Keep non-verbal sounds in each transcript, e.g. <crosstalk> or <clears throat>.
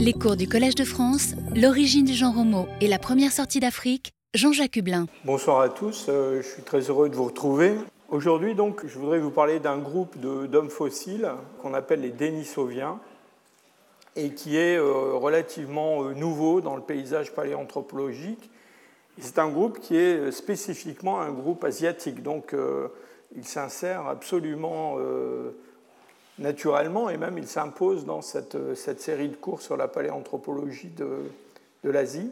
Les cours du Collège de France, l'origine du genre Homo et la première sortie d'Afrique, Jean-Jacques Hublin. Bonsoir à tous, euh, je suis très heureux de vous retrouver. Aujourd'hui, donc, je voudrais vous parler d'un groupe d'hommes fossiles qu'on appelle les Denisoviens et qui est euh, relativement euh, nouveau dans le paysage paléanthropologique. C'est un groupe qui est spécifiquement un groupe asiatique, donc il s'insère absolument naturellement, et même il s'impose dans cette, cette, série de cours sur la paléanthropologie de, de l'Asie.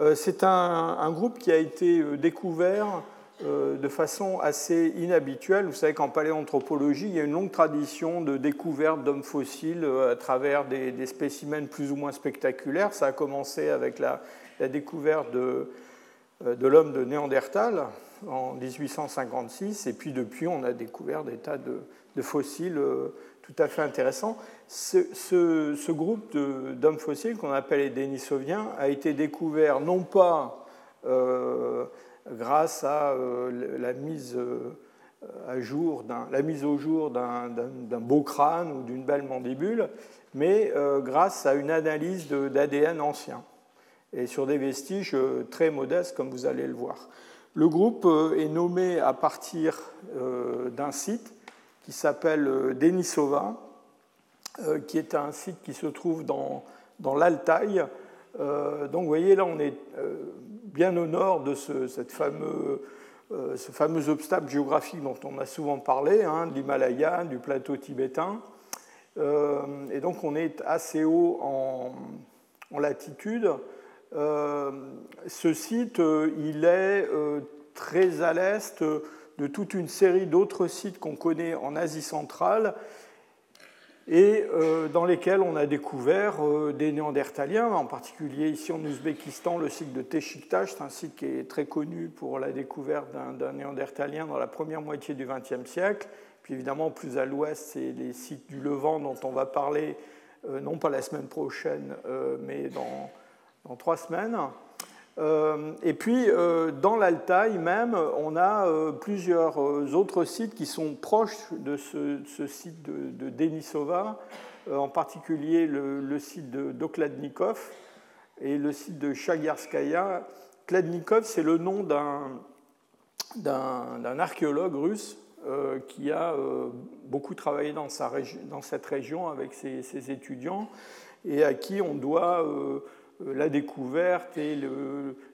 Euh, c'est un, un, groupe qui a été euh, découvert euh, de façon assez inhabituelle. Vous savez qu'en paléanthropologie, il y a une longue tradition de découverte d'hommes fossiles à travers des, des, spécimens plus ou moins spectaculaires. Ça a commencé avec la, la découverte de, de l'homme de Néandertal en 1856, et puis depuis, on a découvert des tas de, de fossiles euh, tout à fait intéressants. Ce, groupe d'hommes fossiles qu'on appelle les Denisoviens a été découvert non pas euh, grâce à euh, la mise à jour, la mise au jour d'un beau crâne ou d'une belle mandibule, mais grâce à une analyse d'ADN ancien et sur des vestiges très modestes, comme vous allez le voir. Le groupe est nommé à partir d'un site qui s'appelle euh, Denisova, euh, qui est un site qui se trouve dans, dans l'Altaï. Euh, donc vous voyez, là, on est bien au nord de ce, cette fameux, ce fameux obstacle géographique dont on a souvent parlé, hein, de l'Himalaya, du plateau tibétain. et donc on est assez haut en, en latitude. ce site, il est très à l'est de toute une série d'autres sites qu'on connaît en Asie centrale et euh, dans lesquels on a découvert euh, des néandertaliens, en particulier ici en Ouzbékistan, le site de Téchiktash, c'est un site qui est très connu pour la découverte d'un néandertalien dans la première moitié du XXe siècle. Puis évidemment, plus à l'ouest, c'est les sites du Levant dont on va parler, euh, non pas la semaine prochaine, mais dans, dans trois semaines. Euh, et puis, euh, dans l'Altaï même, on a euh, plusieurs autres sites qui sont proches de ce, site de, Denisova, en particulier le, site d'Okladnikov et le site de Chagarskaya. Kladnikov, c'est le nom d'un archéologue russe qui a beaucoup travaillé dans, sa dans, cette région avec ses, étudiants et à qui on doit la découverte et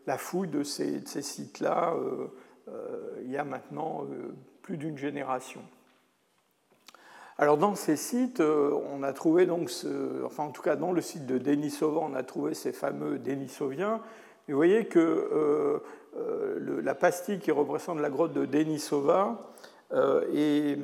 la fouille de ces, sites-là euh, euh, il y a maintenant plus d'une génération. Alors dans ces sites, on a trouvé donc, enfin en tout cas dans le site de Denisova, on a trouvé ces fameux Denisoviens. Vous voyez que euh, la pastille qui représente la grotte de Denisova euh, est,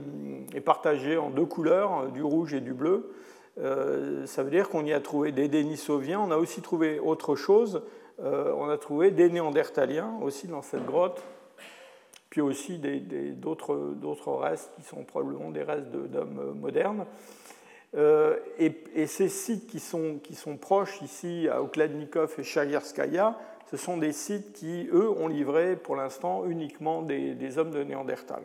est, partagée en deux couleurs, du rouge et du bleu. Euh, ça veut dire qu'on y a trouvé des Denisoviens. On a aussi trouvé autre chose. Euh, on a trouvé des Néandertaliens aussi dans cette grotte, puis aussi d'autres restes qui sont probablement des restes d'hommes modernes. Euh, et, et, ces sites qui sont, proches ici à Okladnikov et Chagirskaya, ce sont des sites qui, eux, ont livré pour l'instant uniquement des, hommes de Néandertal.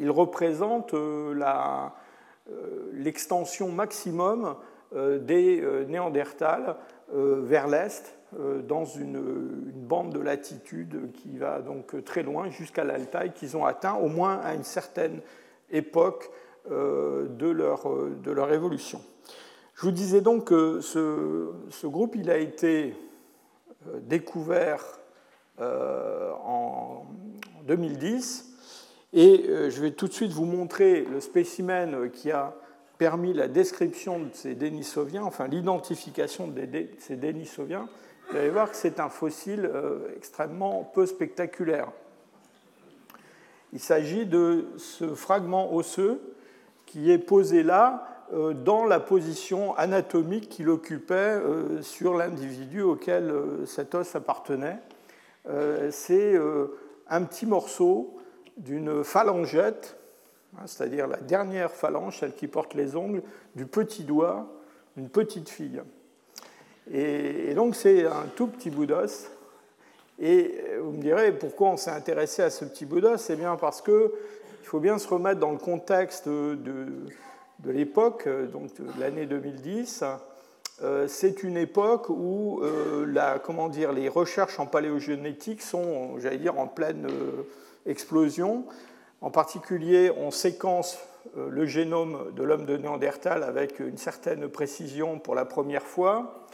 Ils représentent la, l'extension maximum euh, des euh, Néandertals vers l'est, dans une, bande de latitude qui va donc très loin jusqu'à l'Altaï, qu'ils ont atteint au moins à une certaine époque de leur, de leur évolution. Je vous disais donc que ce, ce groupe il a été découvert en 2010 et euh, je vais tout de suite vous montrer le spécimen qui a permis la description de ces Denisoviens, enfin l'identification de ces Denisoviens. Vous allez voir que c'est un fossile euh, extrêmement peu spectaculaire. Il s'agit de ce fragment osseux qui est posé là euh, dans la position anatomique qu'il occupait sur l'individu auquel cet os appartenait. C'est un petit morceau d'une phalangette, hein, c'est-à-dire la dernière phalange, celle qui porte les ongles, du petit doigt d'une petite fille. Et, donc c'est un tout petit bout d'os. Et vous me direz pourquoi on s'est intéressé à ce petit bout d'os? C'est bien parce que il faut bien se remettre dans le contexte de, l'époque, donc de l'année 2010. c'est une époque où la, comment dire, les recherches en paléogénétique sont, j'allais dire, en pleine explosion. En particulier, on séquence le génome de l'homme de Néandertal avec une certaine précision pour la première fois.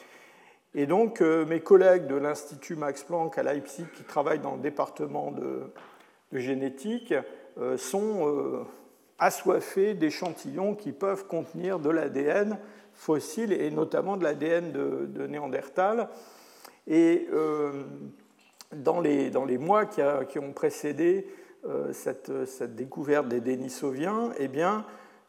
Et donc, mes collègues de l'Institut Max Planck à Leipzig, qui travaillent dans le département de, génétique, sont assoiffés d'échantillons qui peuvent contenir de l'ADN fossile et notamment de l'ADN de, Néandertal. Et euh, dans, les, mois qui, ont précédé euh, cette, découverte des Denisoviens, eh bien,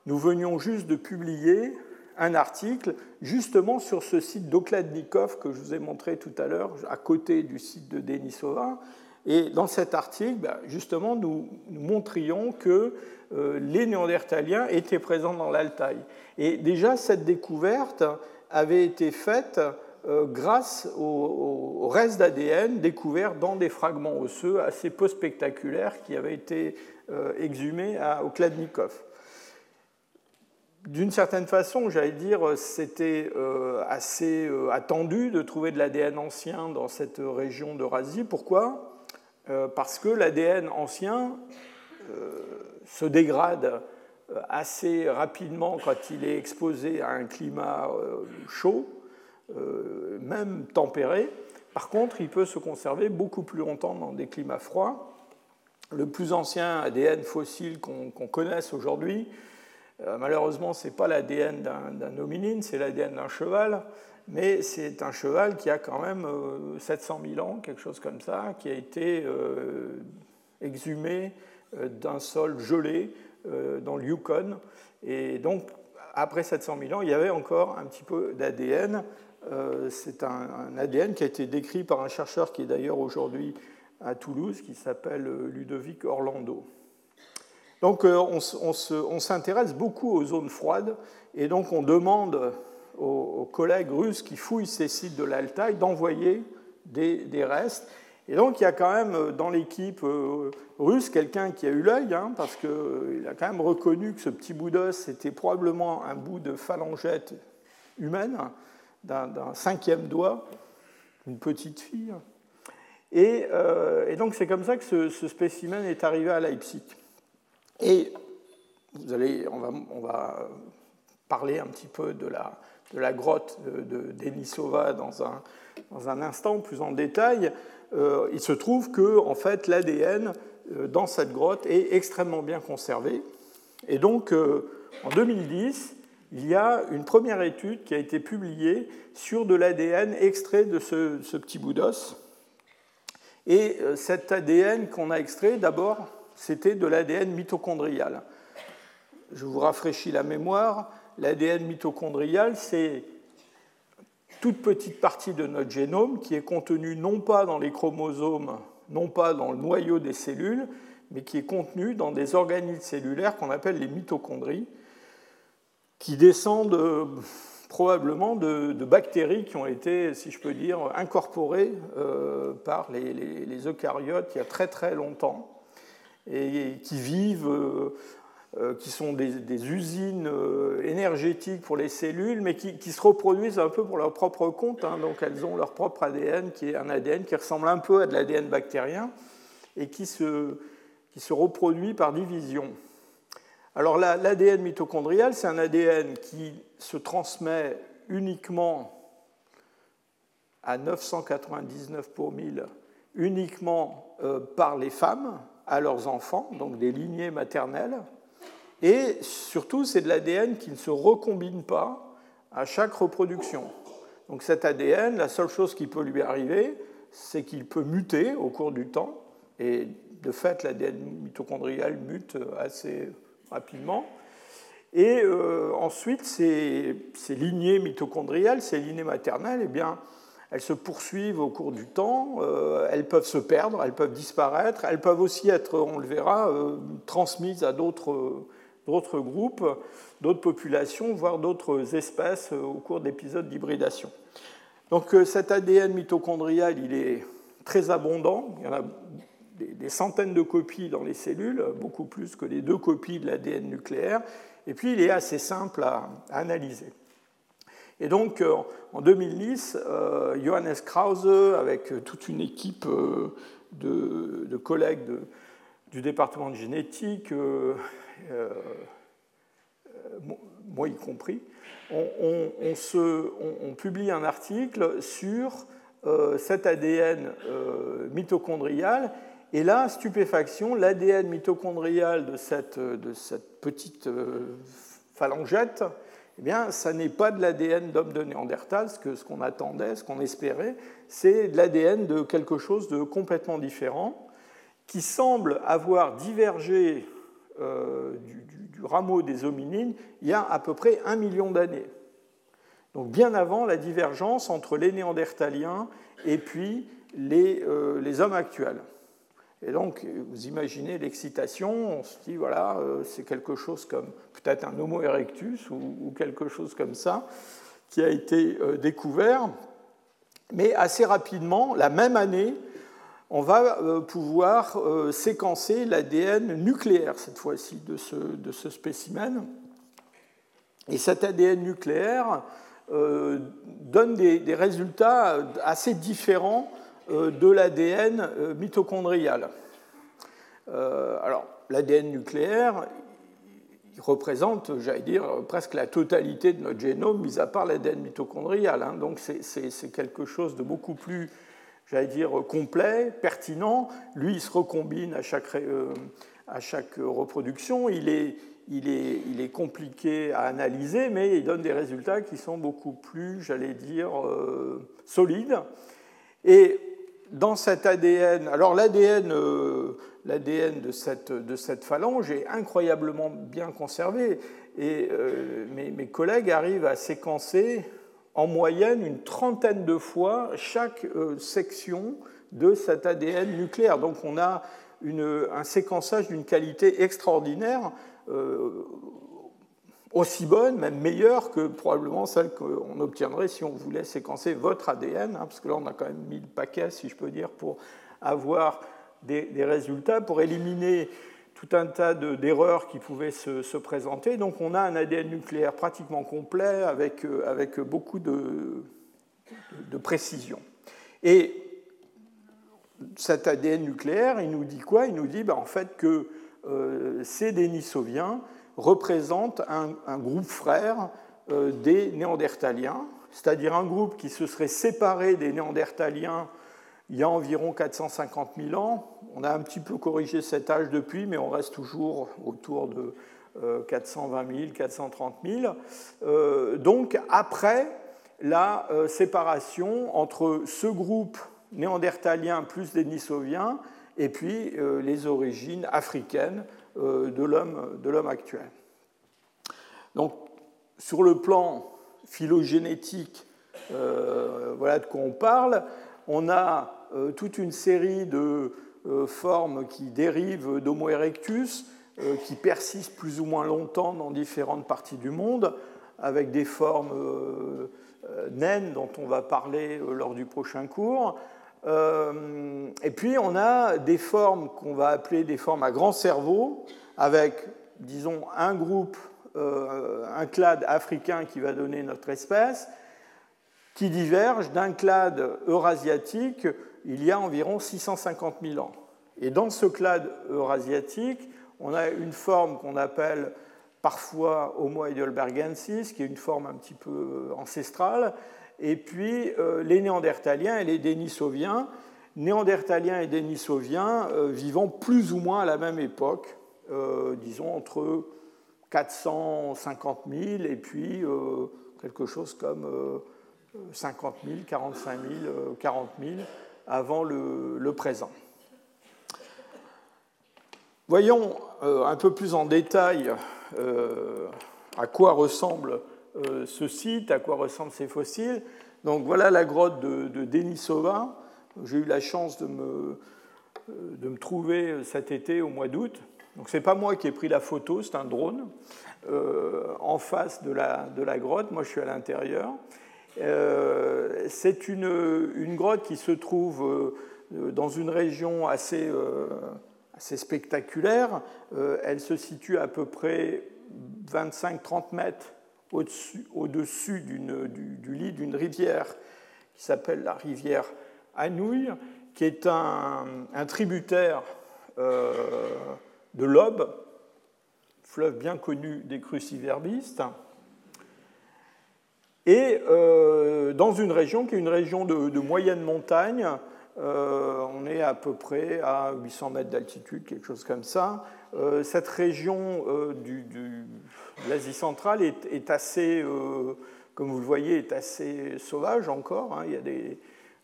nous venions juste de publier un article justement sur ce site d'Okladnikov que je vous ai montré tout à l'heure, à côté du site de Denisova. Et dans cet article, ben, justement, nous, montrions que euh, les Néandertaliens étaient présents dans l'Altaï. Et déjà, cette découverte avait été faite grâce au, reste d'ADN découvert dans des fragments osseux assez peu spectaculaires qui avaient été euh, exhumés au Kladnikov. D'une certaine façon, j'allais dire, c'était assez attendu de trouver de l'ADN ancien dans cette région d'Eurasie. Pourquoi? Parce que l'ADN ancien se dégrade euh, assez rapidement quand il est exposé à un climat euh, chaud, euh, même tempéré. Par contre, il peut se conserver beaucoup plus longtemps dans des climats froids. Le plus ancien ADN fossile qu'on connaisse aujourd'hui, malheureusement, ce n'est pas l'ADN d'un hominine, c'est l'ADN d'un cheval, mais c'est un cheval qui a quand même 700 000 ans, quelque chose comme ça, qui a été exhumé euh, d'un sol gelé euh, dans le Yukon. Et donc, après 700 000 ans, il y avait encore un petit peu d'ADN. Euh, c'est un, ADN qui a été décrit par un chercheur qui est d'ailleurs aujourd'hui à Toulouse, qui s'appelle Ludovic Orlando. Donc on, s'intéresse beaucoup aux zones froides et donc on demande aux, collègues russes qui fouillent ces sites de l'Altaï d'envoyer des, restes. Et donc il y a quand même euh, dans l'équipe euh, russe quelqu'un qui a eu l'œil, hein, parce qu'il euh, a quand même reconnu que ce petit bout d'os c'était probablement un bout de phalangette humaine, d'un cinquième doigt, une petite fille. Et, donc c'est comme ça que ce, spécimen est arrivé à Leipzig. Et vous allez, on, va, on va parler un petit peu de la, de la grotte de, Denisova dans un, dans un instant, plus en détail. Euh, il se trouve que en fait, l'ADN euh, dans cette grotte est extrêmement bien conservé. Et donc, euh, en 2010, il y a une première étude qui a été publiée sur de l'ADN extrait de ce, petit bout d'os. Et cet ADN qu'on a extrait, d'abord, c'était de l'ADN mitochondrial. Je vous rafraîchis la mémoire. L'ADN mitochondrial, c'est toute petite partie de notre génome qui est contenue non pas dans les chromosomes, non pas dans le noyau des cellules, mais qui est contenue dans des organismes cellulaires qu'on appelle les mitochondries, qui descendent euh, probablement de, bactéries qui ont été, si je peux dire, incorporées euh, par les, eucaryotes il y a très très longtemps et qui vivent euh, qui sont des, usines énergétiques pour les cellules, mais qui, se reproduisent un peu pour leur propre compte. Hein. donc elles ont leur propre ADN, qui est un ADN qui ressemble un peu à de l'ADN bactérien et qui se, qui se reproduit par division. Alors l'ADN mitochondrial, c'est un ADN qui se transmet uniquement à 999 pour 1000, uniquement euh, par les femmes à leurs enfants, donc des lignées maternelles. Et surtout, c'est de l'ADN qui ne se recombine pas à chaque reproduction. Donc cet ADN, la seule chose qui peut lui arriver, c'est qu'il peut muter au cours du temps. Et de fait, l'ADN mitochondrial mute assez rapidement. Et euh, ensuite, ces, lignées mitochondriales, ces lignées maternelles, eh bien, elles se poursuivent au cours du temps, euh, elles peuvent se perdre, elles peuvent disparaître, elles peuvent aussi être, on le verra, euh, transmises à d'autres groupes, d'autres populations, voire d'autres espèces au cours d'épisodes d'hybridation. Donc cet ADN mitochondrial, il est très abondant. Il y en a des centaines de copies dans les cellules, beaucoup plus que les deux copies de l'ADN nucléaire. Et puis il est assez simple à analyser. Et donc, en 2010, Johannes Krause, avec toute une équipe de, collègues du département de génétique, moi y compris, on, publie un article sur euh, cet ADN euh, mitochondrial. Et là, stupéfaction, l'ADN mitochondrial de cette, cette petite euh, phalangette, eh bien, ça n'est pas de l'ADN d'homme de Néandertal, ce qu'on attendait, ce qu'on espérait, c'est de l'ADN de quelque chose de complètement différent, qui semble avoir divergé du, du, rameau des hominines il y a à peu près un million d'années donc bien avant la divergence entre les néandertaliens et puis euh, les hommes actuels. Et donc, vous imaginez l'excitation, on se dit, voilà, euh, c'est quelque chose comme peut-être un Homo erectus ou, quelque chose comme ça qui a été euh, découvert. Mais assez rapidement, la même année, on va pouvoir séquencer l'ADN nucléaire, cette fois-ci, de ce, de ce spécimen. Et cet ADN nucléaire, euh, donne des, résultats assez différents euh, de l'ADN euh, mitochondrial. alors, l'ADN nucléaire, il représente, j'allais dire, presque la totalité de notre génome, mis à part l'ADN mitochondrial. Hein. Donc c'est quelque chose de beaucoup plus, j'allais dire, complet, pertinent. Lui, il se recombine à chaque, à chaque reproduction. Il est, il est, compliqué à analyser, mais il donne des résultats qui sont beaucoup plus, j'allais dire, euh, solides. Et dans cet ADN, alors l'ADN euh, de, cette, de cette phalange est incroyablement bien conservé, et euh, mes, collègues arrivent à séquencer en moyenne une trentaine de fois chaque section de cet ADN nucléaire. Donc on a un séquençage d'une qualité extraordinaire euh, aussi bonne, même meilleure que probablement celle qu'on obtiendrait si on voulait séquencer votre ADN, hein, parce que là on a quand même mis le paquet, si je peux dire, pour avoir des, résultats, pour éliminer tout un tas d'erreurs qui pouvaient se, présenter. Donc on a un ADN nucléaire pratiquement complet avec, euh, avec beaucoup de, de précision. Et cet ADN nucléaire, il nous dit quoi? Il nous dit ben, en fait que euh, ces représentent un, groupe frère euh, des Néandertaliens, c'est-à-dire un groupe qui se serait séparé des Néandertaliens il y a environ 450 000 ans. On a un petit peu corrigé cet âge depuis, mais on reste toujours autour de 420 000, 430 000. donc après la euh, séparation entre ce groupe néandertalien plus Denisoviens et puis euh, les origines africaines de l'homme actuel. Donc, sur le plan phylogénétique, euh, voilà de quoi on parle. On a toute une série de formes qui dérivent d'Homo erectus, qui persistent plus ou moins longtemps dans différentes parties du monde, avec des formes naines dont on va parler lors du prochain cours, euh, et puis on a des formes qu'on va appeler des formes à grand cerveau, avec, disons, un groupe, euh, un clade africain qui va donner notre espèce, qui diverge d'un clade eurasiatique il y a environ 650 000 ans. Et dans ce clade eurasiatique, on a une forme qu'on appelle parfois Homo heidelbergensis, qui est une forme un petit peu ancestrale, et puis euh, les Néandertaliens et les Denisoviens. Néandertaliens et Denisoviens euh, vivant plus ou moins à la même époque, euh, disons entre 450 000 et puis quelque chose comme 50 000, 45 000, 40 000 avant le présent. Voyons un peu plus en détail à quoi ressemble euh, ce site, à quoi ressemblent ces fossiles. Donc voilà la grotte de, Denisova. J'ai eu la chance de me, euh, de me, trouver cet été au mois d'août. Donc c'est pas moi qui ai pris la photo, c'est un drone euh, en face de la, de la, grotte. Moi je suis à l'intérieur. c'est une, une, grotte qui se trouve dans une région assez, assez spectaculaire. elle se situe à peu près 25-30 mètres au-dessus, du, lit d'une rivière qui s'appelle la rivière Anouilh, qui est un, tributaire euh, de l'Aube, fleuve bien connu des cruciverbistes, et euh, dans une région qui est une région de, moyenne montagne, euh, on est à peu près à 800 mètres d'altitude, quelque chose comme ça. cette région du, de l'Asie centrale est, assez, comme vous le voyez, est assez sauvage encore. Hein. Il y a des,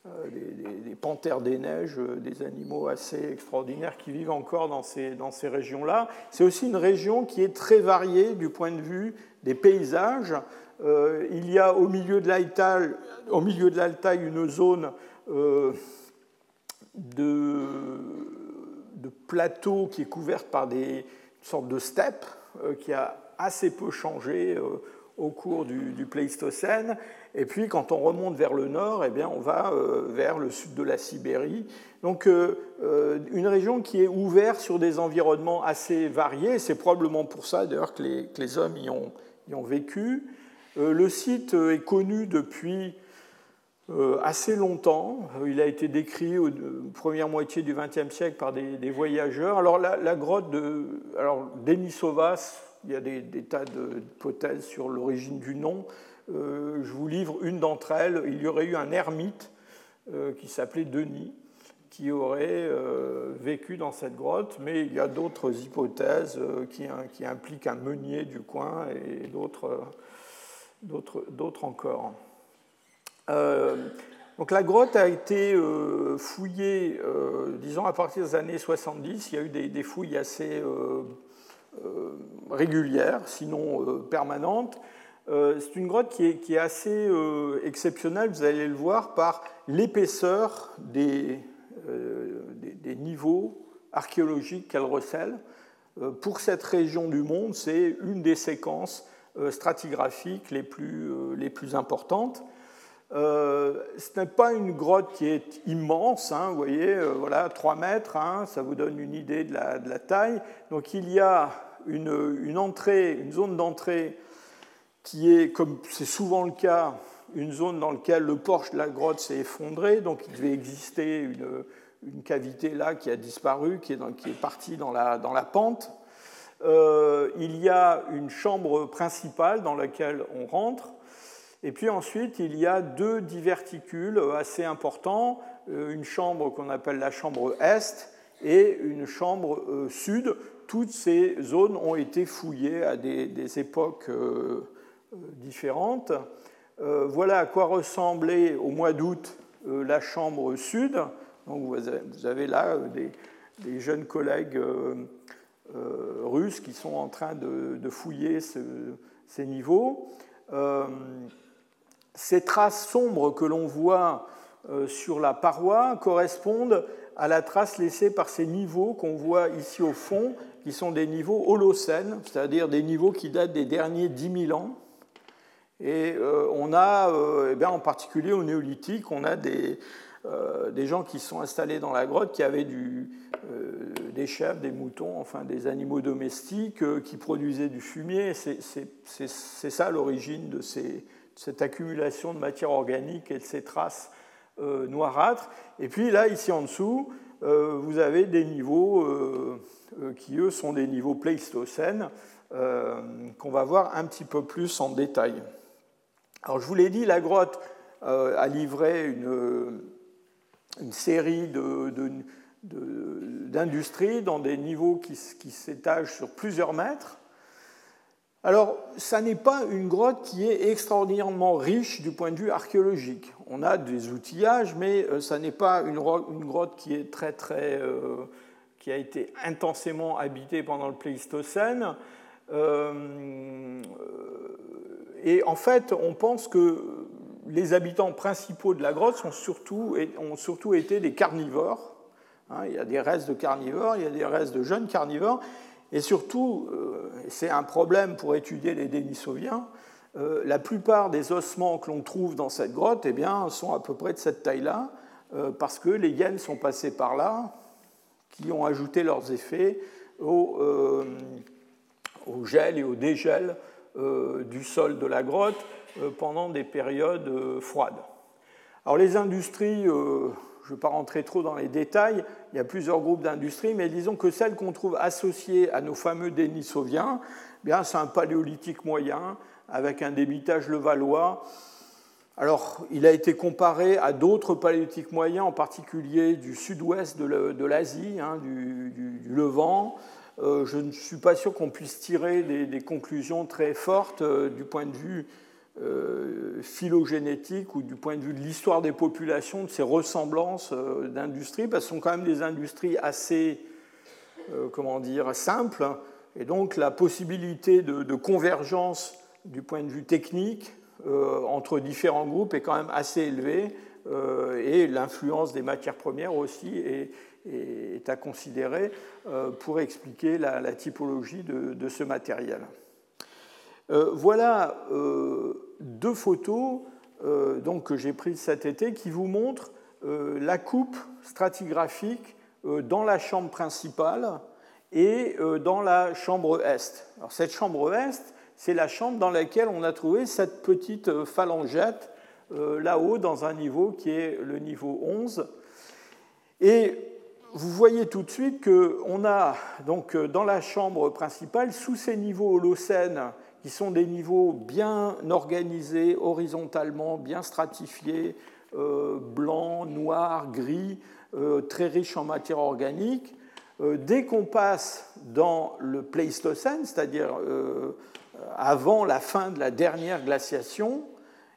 euh, panthères des neiges, euh, des animaux assez extraordinaires qui vivent encore dans ces, dans ces régions-là. C'est aussi une région qui est très variée du point de vue des paysages. Euh, il y a au milieu de l'Altaï, au milieu de l'Altaï une zone de, de plateau qui est couverte par des sortes de steppes qui a assez peu changé au cours du, Pléistocène. Et puis, quand on remonte vers le nord, eh bien, on va euh, vers le sud de la Sibérie. Donc, euh, euh, une région qui est ouverte sur des environnements assez variés. C'est probablement pour ça, d'ailleurs, que les, hommes y ont, y ont vécu. le site est connu depuis assez longtemps. Il a été décrit au première moitié du XXe siècle par des, voyageurs. Alors, la, grotte de alors, Denisovas, il y a des, tas d'hypothèses sur l'origine du nom. Euh, je vous livre une d'entre elles. Il y aurait eu un ermite euh, qui s'appelait Denis, qui aurait euh, vécu dans cette grotte, mais il y a d'autres hypothèses qui, qui, impliquent un meunier du coin et d'autres encore. Donc la grotte a été fouillée, disons à partir des années 70. Il y a eu des, fouilles assez euh, régulière, sinon euh, permanente. Euh, c'est une grotte qui est, assez exceptionnelle, vous allez le voir, par l'épaisseur des, niveaux archéologiques qu'elle recèle. Pour cette région du monde, c'est une des séquences stratigraphiques les plus importantes. Ce n'est pas une grotte qui est immense, hein, vous voyez, voilà, 3 mètres, hein, ça vous donne une idée de la, taille. Donc il y a une, entrée, une zone d'entrée qui est, comme c'est souvent le cas, une zone dans laquelle le porche de la grotte s'est effondré, donc il devait exister une, cavité là qui a disparu, qui est, partie dans la, dans la pente. Euh, il y a une chambre principale dans laquelle on rentre, et puis ensuite il y a deux diverticules assez importants, euh, une chambre qu'on appelle la chambre est et une chambre euh, sud toutes ces zones ont été fouillées à des, époques euh, différentes. Voilà à quoi ressemblait au mois d'août la chambre sud. Donc vous avez là des, jeunes collègues russes qui sont en train de, fouiller ces niveaux. Ces traces sombres que l'on voit sur la paroi correspondent à la trace laissée par ces niveaux qu'on voit ici au fond qui sont des niveaux holocènes, c'est-à-dire des niveaux qui datent des derniers 10 000 ans. Et euh, on a, euh, eh en particulier au néolithique, on a des, euh, gens qui sont installés dans la grotte qui avaient des chèvres, des moutons, enfin des animaux domestiques qui produisaient du fumier. C'est ça l'origine de, ces, cette accumulation de matière organique et de ces traces noirâtres. Et puis là, ici en dessous, vous avez des niveaux euh, qui eux sont des niveaux pléistocènes euh, qu'on va voir un petit peu plus en détail. Alors je vous l'ai dit, la grotte euh, a livré une, une série d'industries dans des niveaux qui, qui s'étagent sur plusieurs mètres. Alors, ça n'est pas une grotte qui est extraordinairement riche du point de vue archéologique. On a des outillages, mais ça n'est pas une, grotte qui est très très qui a été intensément habité pendant le Pléistocène. Euh, et en fait, on pense que les habitants principaux de la grotte sont surtout, ont surtout été des carnivores. Hein, il y a des restes de carnivores, il y a des restes de jeunes carnivores. Et surtout, euh, c'est un problème pour étudier les Denisoviens, euh, la plupart des ossements que l'on trouve dans cette grotte eh bien, sont à peu près de cette taille-là, parce que les hyènes sont passés par là, qui ont ajouté leurs effets au, euh, gel et au dégel du sol de la grotte pendant des périodes froides. Alors les industries, je ne vais pas rentrer trop dans les détails, il y a plusieurs groupes d'industries, mais disons que celles qu'on trouve associées à nos fameux Denisoviens, eh c'est un paléolithique moyen avec un débitage levallois alors, il a été comparé à d'autres paléolithiques moyens, en particulier du sud-ouest de l'Asie, hein, du, Levant. Euh, je ne suis pas sûr qu'on puisse tirer des, conclusions très fortes euh, du point de vue phylogénétique ou du point de vue de l'histoire des populations, de ces ressemblances d'industries, parce que ce sont quand même des industries assez, comment dire, simples. Et donc, la possibilité de convergence du point de vue technique euh, entre différents groupes est quand même assez élevée euh, et l'influence des matières premières aussi est, à considérer euh, pour expliquer la, typologie de, ce matériel. Voilà deux photos donc, que j'ai prises cet été qui vous montrent la coupe stratigraphique dans la chambre principale et dans la chambre est. Cette chambre est, c'est la chambre dans laquelle on a trouvé cette petite euh, phalangette euh, là-haut dans un niveau qui est le niveau 11. Et vous voyez tout de suite qu'on a donc euh, dans la chambre principale, sous ces niveaux holocènes, qui sont des niveaux bien organisés horizontalement, bien stratifiés, blanc, noir, gris, très riches en matière organique, dès qu'on passe dans le Pléistocène, c'est-à-dire avant la fin de la dernière glaciation,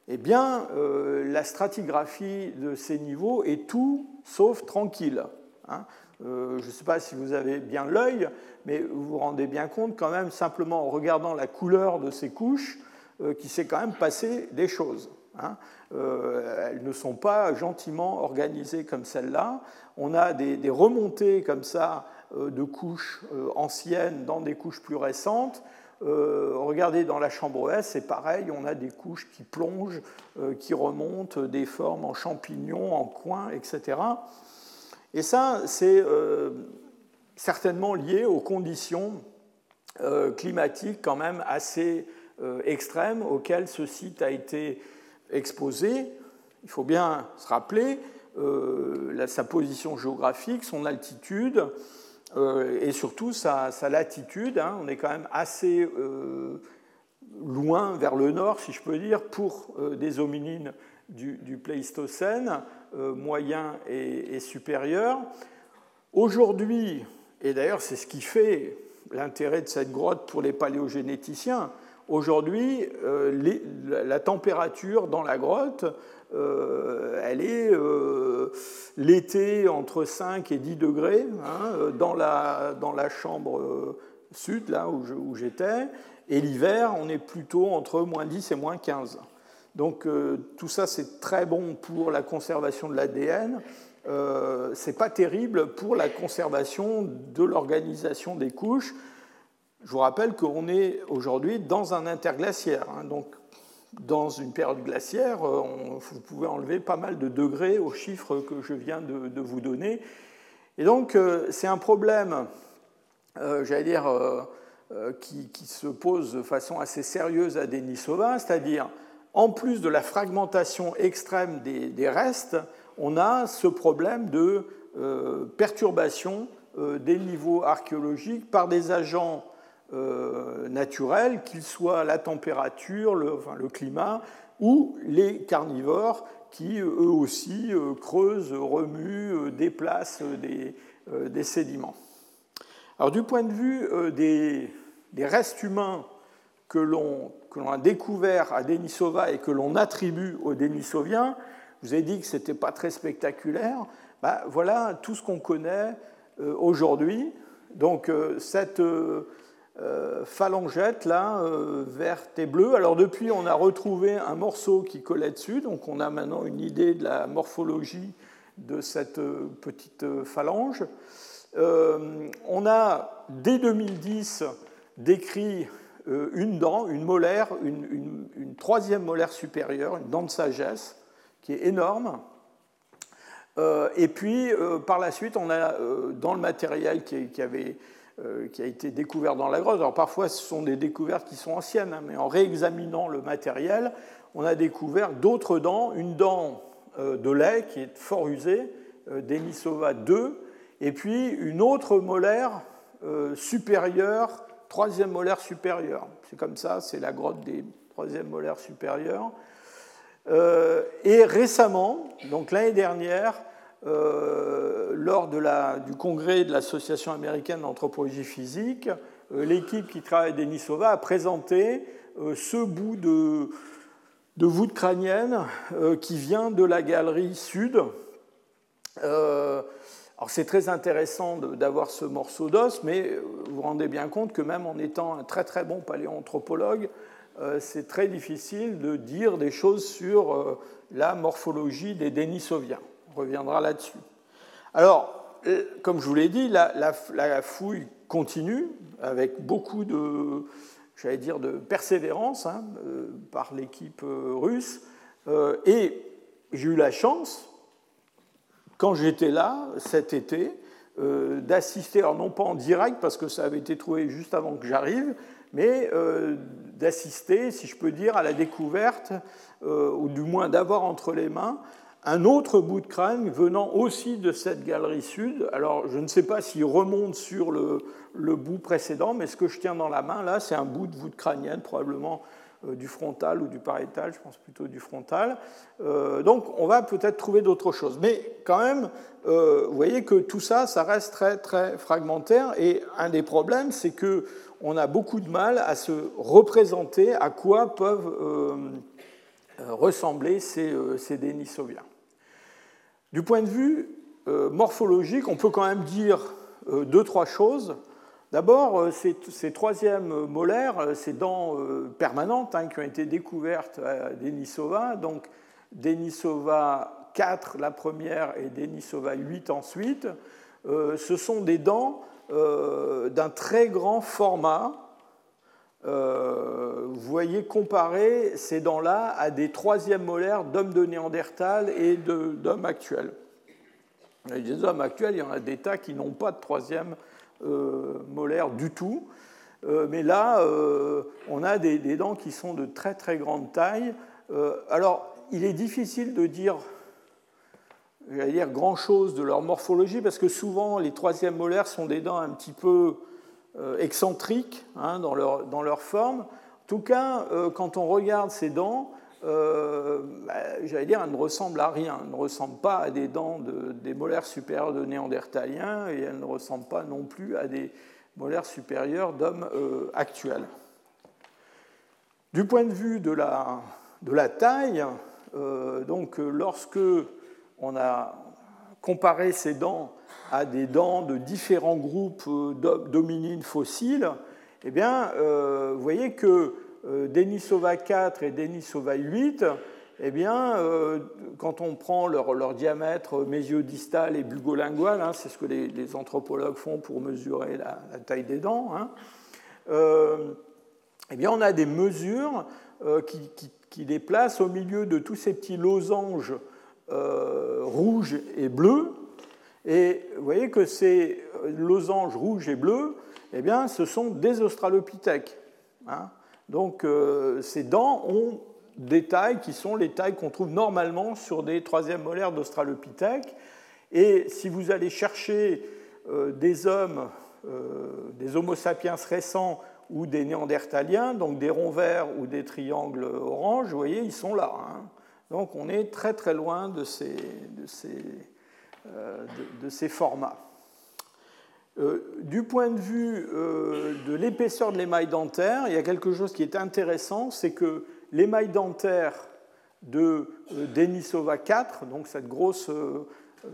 eh bien, euh, la stratigraphie de ces niveaux est tout sauf tranquille. Hein. Euh, je ne sais pas si vous avez bien l'œil, mais vous vous rendez bien compte quand même, simplement en regardant la couleur de ces couches, euh, qu'il s'est quand même passé des choses. Hein. elles ne sont pas gentiment organisées comme celle-là. On a des remontées comme ça de couches anciennes dans des couches plus récentes. Euh, regardez dans la chambre S, c'est pareil, on a des couches qui plongent, euh, qui remontent, des formes en champignons, en coins, etc. Et ça, c'est euh, certainement lié aux conditions climatiques quand même assez extrêmes auxquelles ce site a été exposé. Il faut bien se rappeler sa position géographique, son altitude, euh, et surtout sa, latitude. Hein. on est quand même assez euh, loin vers le nord, si je peux dire, pour euh, des hominines du, Pléistocène, moyen et, supérieur. Aujourd'hui, et d'ailleurs c'est ce qui fait l'intérêt de cette grotte pour les paléogénéticiens, aujourd'hui la température dans la grotte euh, elle est euh, l'été entre 5 et 10 degrés hein, dans, la, dans la chambre sud, là où j'étais, et l'hiver, on est plutôt entre moins 10 et moins 15. Donc euh, tout ça, c'est très bon pour la conservation de l'ADN. Euh, c'est pas terrible pour la conservation de l'organisation des couches. Je vous rappelle qu'on est aujourd'hui dans un interglaciaire. Hein, donc dans une période glaciaire, euh, vous pouvez enlever pas mal de degrés aux chiffres que je viens de, vous donner. Et donc, c'est un problème, j'allais dire, qui, se pose de façon assez sérieuse à Denisova, c'est-à-dire, en plus de la fragmentation extrême des, restes, on a ce problème de perturbation des niveaux archéologiques par des agents euh, naturels, qu'ils soient la température, le, climat, ou les carnivores qui eux aussi euh, creusent, remuent, euh, déplacent des, sédiments. Alors du point de vue des, restes humains que l'on a découverts à Denisova et que l'on attribue aux Denisoviens, je vous ai dit que ce n'était pas très spectaculaire, bah, voilà tout ce qu'on connaît aujourd'hui. Donc cette euh, phalangette, là, euh, verte et bleue. Alors depuis, on a retrouvé un morceau qui collait dessus, donc on a maintenant une idée de la morphologie de cette euh, petite phalange. on a, dès 2010, décrit une dent, une molaire, une, troisième molaire supérieure, une dent de sagesse, qui est énorme. et puis, par la suite, on a, dans le matériel qui avait qui a été découvert dans la grotte. Alors parfois, ce sont des découvertes qui sont anciennes, hein, mais en réexaminant le matériel, on a découvert d'autres dents, une dent de lait qui est fort usée, Denisova 2, et puis une autre molaire supérieure, troisième molaire supérieure. C'est comme ça, c'est la grotte des troisième molaires supérieures. et récemment, donc l'année dernière, euh, lors du congrès de l'Association américaine d'anthropologie physique, euh, l'équipe qui travaille à Denisova a présenté euh, ce bout de, de voûte crânienne qui vient de la galerie sud. Alors c'est très intéressant d'avoir ce morceau d'os, mais vous vous rendez bien compte que même en étant un très très bon paléoanthropologue, c'est très difficile de dire des choses sur la morphologie des Denisoviens reviendra là-dessus. Alors, euh, comme je vous l'ai dit, la, fouille continue avec beaucoup de, j'allais dire, de persévérance hein, euh, par l'équipe euh, russe. et j'ai eu la chance, quand j'étais là cet été, d'assister, alors non pas en direct parce que ça avait été trouvé juste avant que j'arrive, mais d'assister, si je peux dire, à la découverte, ou du moins d'avoir entre les mains un autre bout de crâne venant aussi de cette galerie sud. Alors, je ne sais pas s'il remonte sur le, bout précédent, mais ce que je tiens dans la main, là, c'est un bout de voûte crânienne, probablement euh, du frontal ou du pariétal, je pense plutôt du frontal. Euh, donc, on va peut-être trouver d'autres choses. Mais quand même, euh, vous voyez que tout ça, ça reste très, très fragmentaire. Et un des problèmes, c'est que on a beaucoup de mal à se représenter à quoi peuvent ressembler ces, ces. Du point de vue euh, morphologique, on peut quand même dire euh, deux, trois choses. D'abord, euh, ces, troisièmes molaires, ces dents permanentes hein, qui ont été découvertes à Denisova, donc Denisova 4 la première et Denisova 8 ensuite, ce sont des dents d'un très grand format. vous voyez comparer ces dents-là à des troisièmes molaires d'hommes de Néandertal et d'hommes actuels. Les hommes actuels, il y en a des tas qui n'ont pas de troisième euh, molaire du tout. Euh, mais là, euh, on a des, dents qui sont de très très grande taille. alors, il est difficile de dire, dire grand-chose de leur morphologie parce que souvent les troisièmes molaires sont des dents un petit peu excentriques hein, dans, leur, dans, leur, forme. En tout cas, quand on regarde ces dents, euh, bah, j'allais dire, elle ne ressemble à rien. Elle ne ressemble pas à des dents des molaires supérieurs de néandertaliens et elle ne ressemble pas non plus à des molaires supérieurs d'hommes euh, actuels. Du point de vue de la, de la taille, euh, donc lorsque on a comparé ces dents à des dents de différents groupes d'hominines fossiles, eh bien, vous voyez que Denisova 4 et Denisova 8, eh bien, euh, quand on prend leur, diamètre mésiodistal et bugolingual, hein, c'est ce que les, anthropologues font pour mesurer la, taille des dents, hein, euh, eh bien, on a des mesures qui, les placent au milieu de tous ces petits losanges rouges et bleus. Et vous voyez que ces losanges rouges et bleus, eh bien, ce sont des australopithèques. Hein. Donc euh, ces dents ont des tailles qui sont les tailles qu'on trouve normalement sur des troisièmes molaires d'Australopithèque. Et si vous allez chercher euh, des hommes, euh, des Homo sapiens récents ou des néandertaliens, donc des ronds verts ou des triangles orange, vous voyez, ils sont là. Hein. Donc on est très très loin de ces formats. Euh, du point de vue euh, de l'épaisseur de l'émail dentaire, il y a quelque chose qui est intéressant, c'est que l'émail dentaire de euh, Denisova 4, donc cette grosse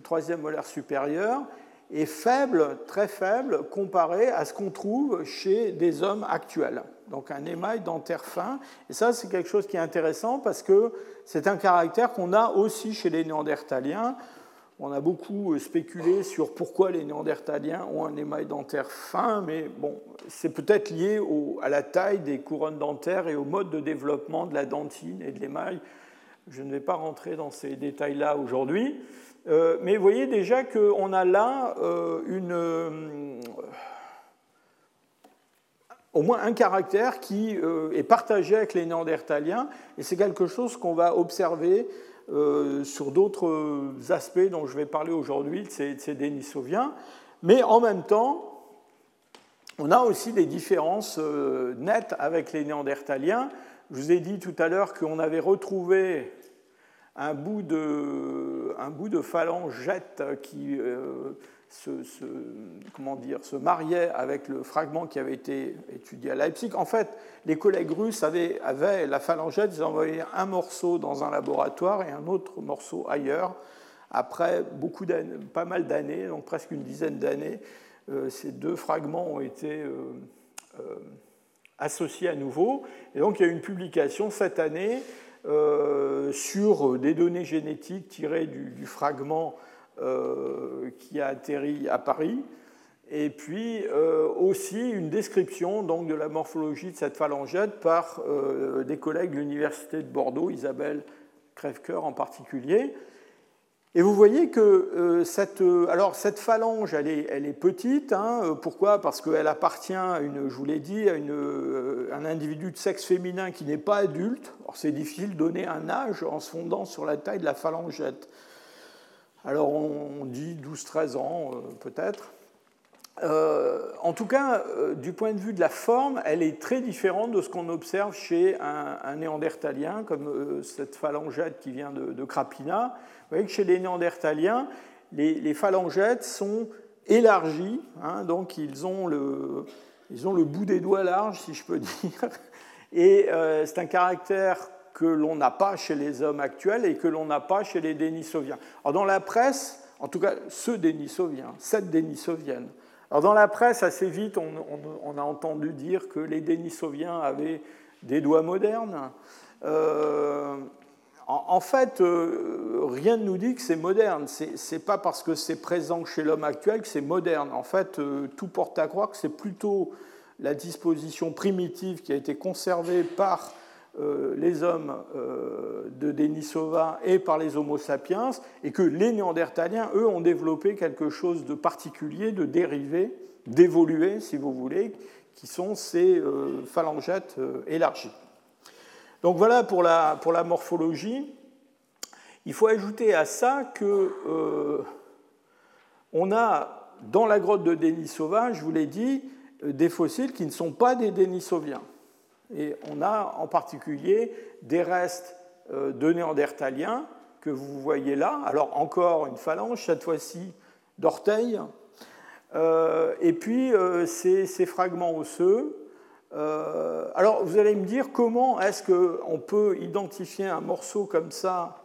troisième molaire supérieure, est faible, très faible, comparé à ce qu'on trouve chez des hommes actuels. Donc un émail dentaire fin. Et ça, c'est quelque chose qui est intéressant parce que c'est un caractère qu'on a aussi chez les néandertaliens. On a beaucoup euh, spéculé sur pourquoi les néandertaliens ont un émail dentaire fin, mais bon, c'est peut-être lié à la taille des couronnes dentaires et au mode de développement de la dentine et de l'émail. Je ne vais pas rentrer dans ces détails-là aujourd'hui, euh, mais vous voyez déjà qu'on a là euh, au moins un caractère qui est partagé avec les néandertaliens, et c'est quelque chose qu'on va observer sur d'autres aspects dont je vais parler aujourd'hui, de ces, de ces Denisoviens. Mais en même temps, on a aussi des différences nettes avec les néandertaliens. Je vous ai dit tout à l'heure qu'on avait retrouvé un bout de, un bout de phalangette qui euh, se, comment dire, se mariait avec le fragment qui avait été étudié à Leipzig. En fait, les collègues russes avaient, la phalangette, ils envoyaient un morceau dans un laboratoire et un autre morceau ailleurs. Après beaucoup pas mal d'années, donc presque une dizaine d'années, euh, ces deux fragments ont été euh, associés à nouveau. Et donc il y a eu une publication cette année euh, sur des données génétiques tirées du, fragment euh, qui a atterri à Paris, et puis euh, aussi une description donc, de la morphologie de cette phalangette par des collègues de l'Université de Bordeaux, Isabelle Crèvecoeur en particulier. Et vous voyez que euh, cette, euh, alors cette phalange, elle est, elle est petite. Hein, euh, pourquoi? Parce qu'elle appartient, à une, je vous l'ai dit, à une, un individu de sexe féminin qui n'est pas adulte. Alors c'est difficile de donner un âge en se fondant sur la taille de la phalangette. Alors on dit 12-13 ans peut-être. en tout cas, du point de vue de la forme, elle est très différente de ce qu'on observe chez un, néandertalien, comme cette phalangette qui vient de, de Krapina. Vous voyez que chez les néandertaliens, les, phalangettes sont élargies, hein, donc ils ont, le, ils ont le bout des doigts large, si je peux <laughs> dire, et euh, c'est un caractère que l'on n'a pas chez les hommes actuels et que l'on n'a pas chez les Denisoviens. Alors dans la presse, en tout cas ceux Denisoviens, cette Denisovienne, alors dans la presse, assez vite, on, a entendu dire que les Denisoviens avaient des doigts modernes. Euh, en fait, euh, rien ne nous dit que c'est moderne. Ce n'est pas parce que c'est présent chez l'homme actuel que c'est moderne. En fait, euh, tout porte à croire que c'est plutôt la disposition primitive qui a été conservée par les hommes de Denisova et par les Homo sapiens, et que les Néandertaliens, eux, ont développé quelque chose de particulier, de dérivé, d'évolué, si vous voulez, qui sont ces phalangettes élargies. Donc voilà pour la, morphologie. Il faut ajouter à ça que euh, on a dans la grotte de Denisova, je vous l'ai dit, euh, des fossiles qui ne sont pas des Denisoviens. Et on a en particulier des restes euh, de néandertaliens que vous voyez là. Alors encore une phalange, cette fois-ci d'orteils. et puis ces, ces, fragments osseux euh, alors vous allez me dire comment est-ce qu'on peut identifier un morceau comme ça,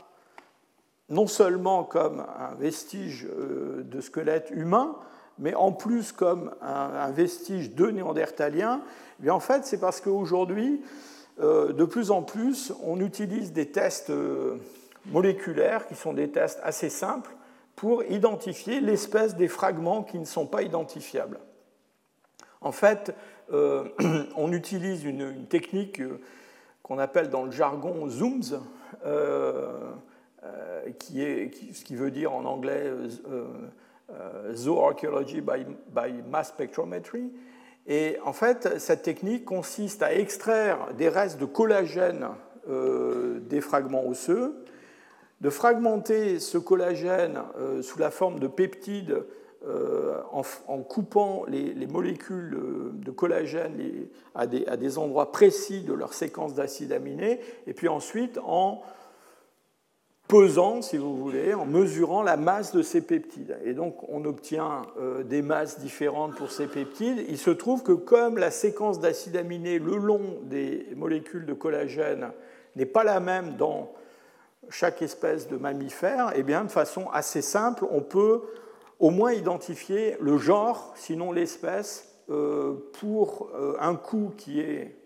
non seulement comme un vestige euh, de squelette humain, mais en plus comme un, vestige de néandertalien eh En fait, c'est parce qu'aujourd'hui, euh, de plus en plus, on utilise des tests moléculaires qui sont des tests assez simples pour identifier l'espèce des fragments qui ne sont pas identifiables. En fait, euh, <clears throat> on utilise une, technique euh, qu'on appelle dans le jargon zooms, euh, qui est, ce qui veut dire en anglais zooarchaeology by, by mass spectrometry. Et en fait, cette technique consiste à extraire des restes de collagène des fragments osseux, de fragmenter ce collagène sous la forme de peptides euh, en, coupant les, molécules de collagène à des, endroits précis de leur séquence d'acides aminés, et puis ensuite en pesant, si vous voulez, en mesurant la masse de ces peptides. Et donc on obtient euh, des masses différentes pour ces peptides. Il se trouve que comme la séquence d'acides aminés le long des molécules de collagène n'est pas la même dans chaque espèce de mammifère, eh bien de façon assez simple, on peut au moins identifier le genre, sinon l'espèce, euh, pour euh, un coût qui est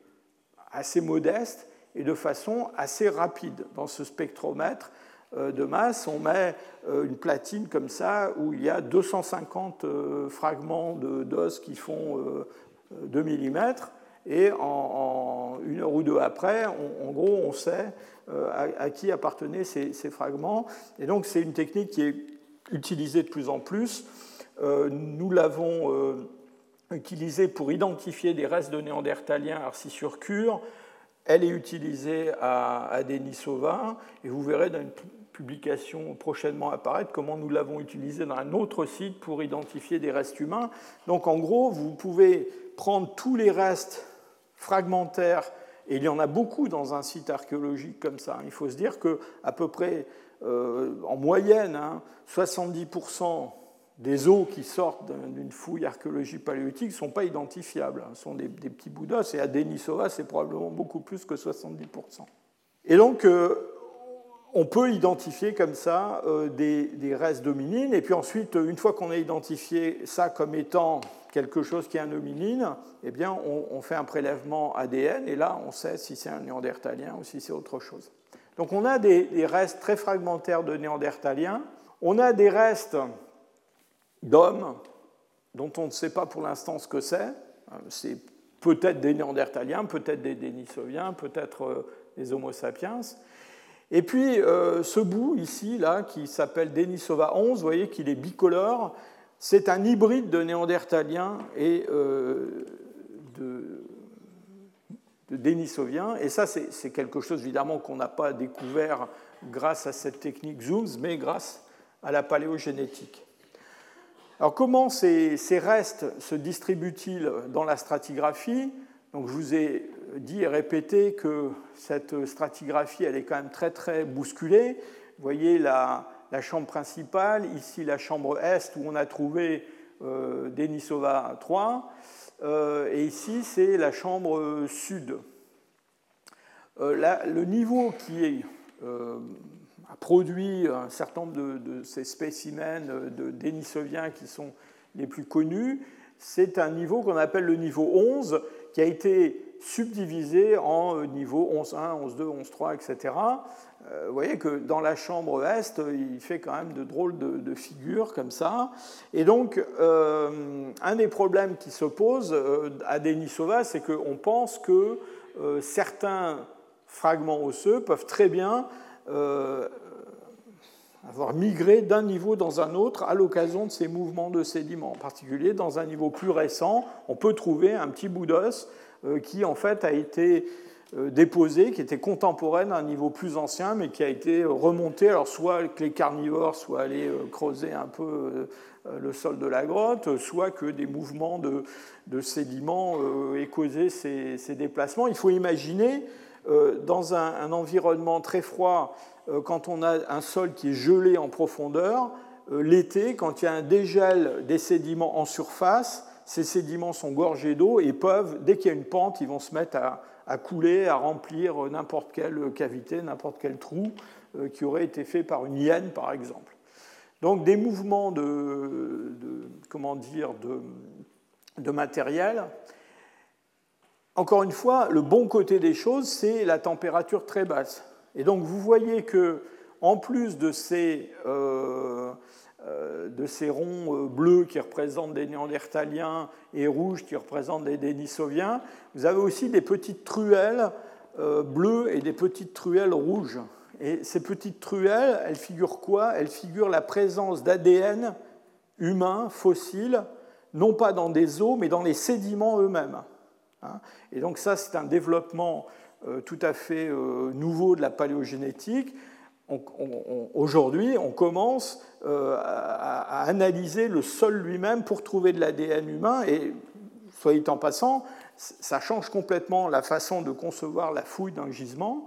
assez modeste et de façon assez rapide. Dans ce spectromètre de masse, on met une platine comme ça où il y a 250 fragments d'os qui font 2 mm et en, une heure ou deux après, en gros, on sait à, qui appartenaient ces, fragments. Et donc, c'est une technique qui est utilisé de plus en plus. Euh, nous l'avons euh, utilisée pour identifier des restes de néandertaliens arcissurcure. Elle est utilisée à, Denisova et vous verrez dans une publication prochainement apparaître comment nous l'avons utilisée dans un autre site pour identifier des restes humains. Donc en gros, vous pouvez prendre tous les restes fragmentaires, et il y en a beaucoup dans un site archéologique comme ça. Il faut se dire qu'à peu près, euh, en moyenne, 70% hein, des os qui sortent d'une fouille archéologique paléolithique ne sont pas identifiables, hein. ce sont des, petits bouts d'os, et à Denisova, c'est probablement beaucoup plus que 70%. Et donc, euh, on peut identifier comme ça euh, des, restes d'hominines, et puis ensuite, une fois qu'on a identifié ça comme étant quelque chose qui est un hominine, eh bien, on, fait un prélèvement ADN, et là, on sait si c'est un néandertalien ou si c'est autre chose. Donc, on a des, restes très fragmentaires de néandertaliens, on a des restes d'hommes dont on ne sait pas pour l'instant ce que c'est. C'est peut-être des Néandertaliens, peut-être des Denisoviens, peut-être euh, des Homo sapiens. Et puis euh, ce bout ici, là, qui s'appelle Denisova 11, vous voyez qu'il est bicolore, c'est un hybride de Néandertalien et euh, de, de Denisovien. Et ça, c'est quelque chose évidemment qu'on n'a pas découvert grâce à cette technique Zooms, mais grâce à la paléogénétique. Alors comment ces, restes se distribuent-ils dans la stratigraphie? Donc, Je vous ai dit et répété que cette stratigraphie elle est quand même très très bousculée. Vous voyez la, chambre principale, ici la chambre est où on a trouvé euh, Denisova 3, euh, et ici c'est la chambre sud. Euh, le niveau qui euh, a produit un certain nombre de, ces spécimens de Denisoviens qui sont les plus connus. C'est un niveau qu'on appelle le niveau 11, qui a été subdivisé en euh, niveau 11.1, 11.2, 11.3, etc. Vous voyez que dans la chambre est, il fait quand même de drôles de, figures comme ça. Et donc, euh, un des problèmes qui se pose euh, à Denisova, c'est qu'on pense que certains fragments osseux peuvent très bien euh, avoir migré d'un niveau dans un autre à l'occasion de ces mouvements de sédiments. En particulier, dans un niveau plus récent, on peut trouver un petit bout d'os euh, qui, en fait, a été euh, déposé, qui était contemporain à un niveau plus ancien, mais qui a été remonté. Alors, soit que les carnivores soient allés creuser un peu le sol de la grotte, soit que des mouvements de, sédiments aient causé ces, déplacements. Il faut imaginer euh, dans un, environnement très froid, euh, quand on a un sol qui est gelé en profondeur, euh, l'été, quand il y a un dégel des sédiments en surface, ces sédiments sont gorgés d'eau et peuvent, dès qu'il y a une pente, ils vont se mettre à, couler, à remplir n'importe quelle cavité, n'importe quel trou qui aurait été fait par une hyène, par exemple. Donc des mouvements de, comment dire, de matériel encore une fois, le bon côté des choses, c'est la température très basse. Et donc vous voyez que, en plus de ces, euh, euh, de ces ronds euh, bleus qui représentent des néandertaliens et rouges qui représentent des dénisoviens, vous avez aussi des petites truelles bleues et des petites truelles rouges. Et ces petites truelles, elles figurent quoi? Elles figurent la présence d'ADN humain, fossile, non pas dans des os, mais dans les sédiments eux-mêmes. Hein. Et donc ça, c'est un développement euh, tout à fait euh, nouveau de la paléogénétique. Aujourd'hui, on commence euh, à, analyser le sol lui-même pour trouver de l'ADN humain. Et, soyez en passant, ça change complètement la façon de concevoir la fouille d'un gisement.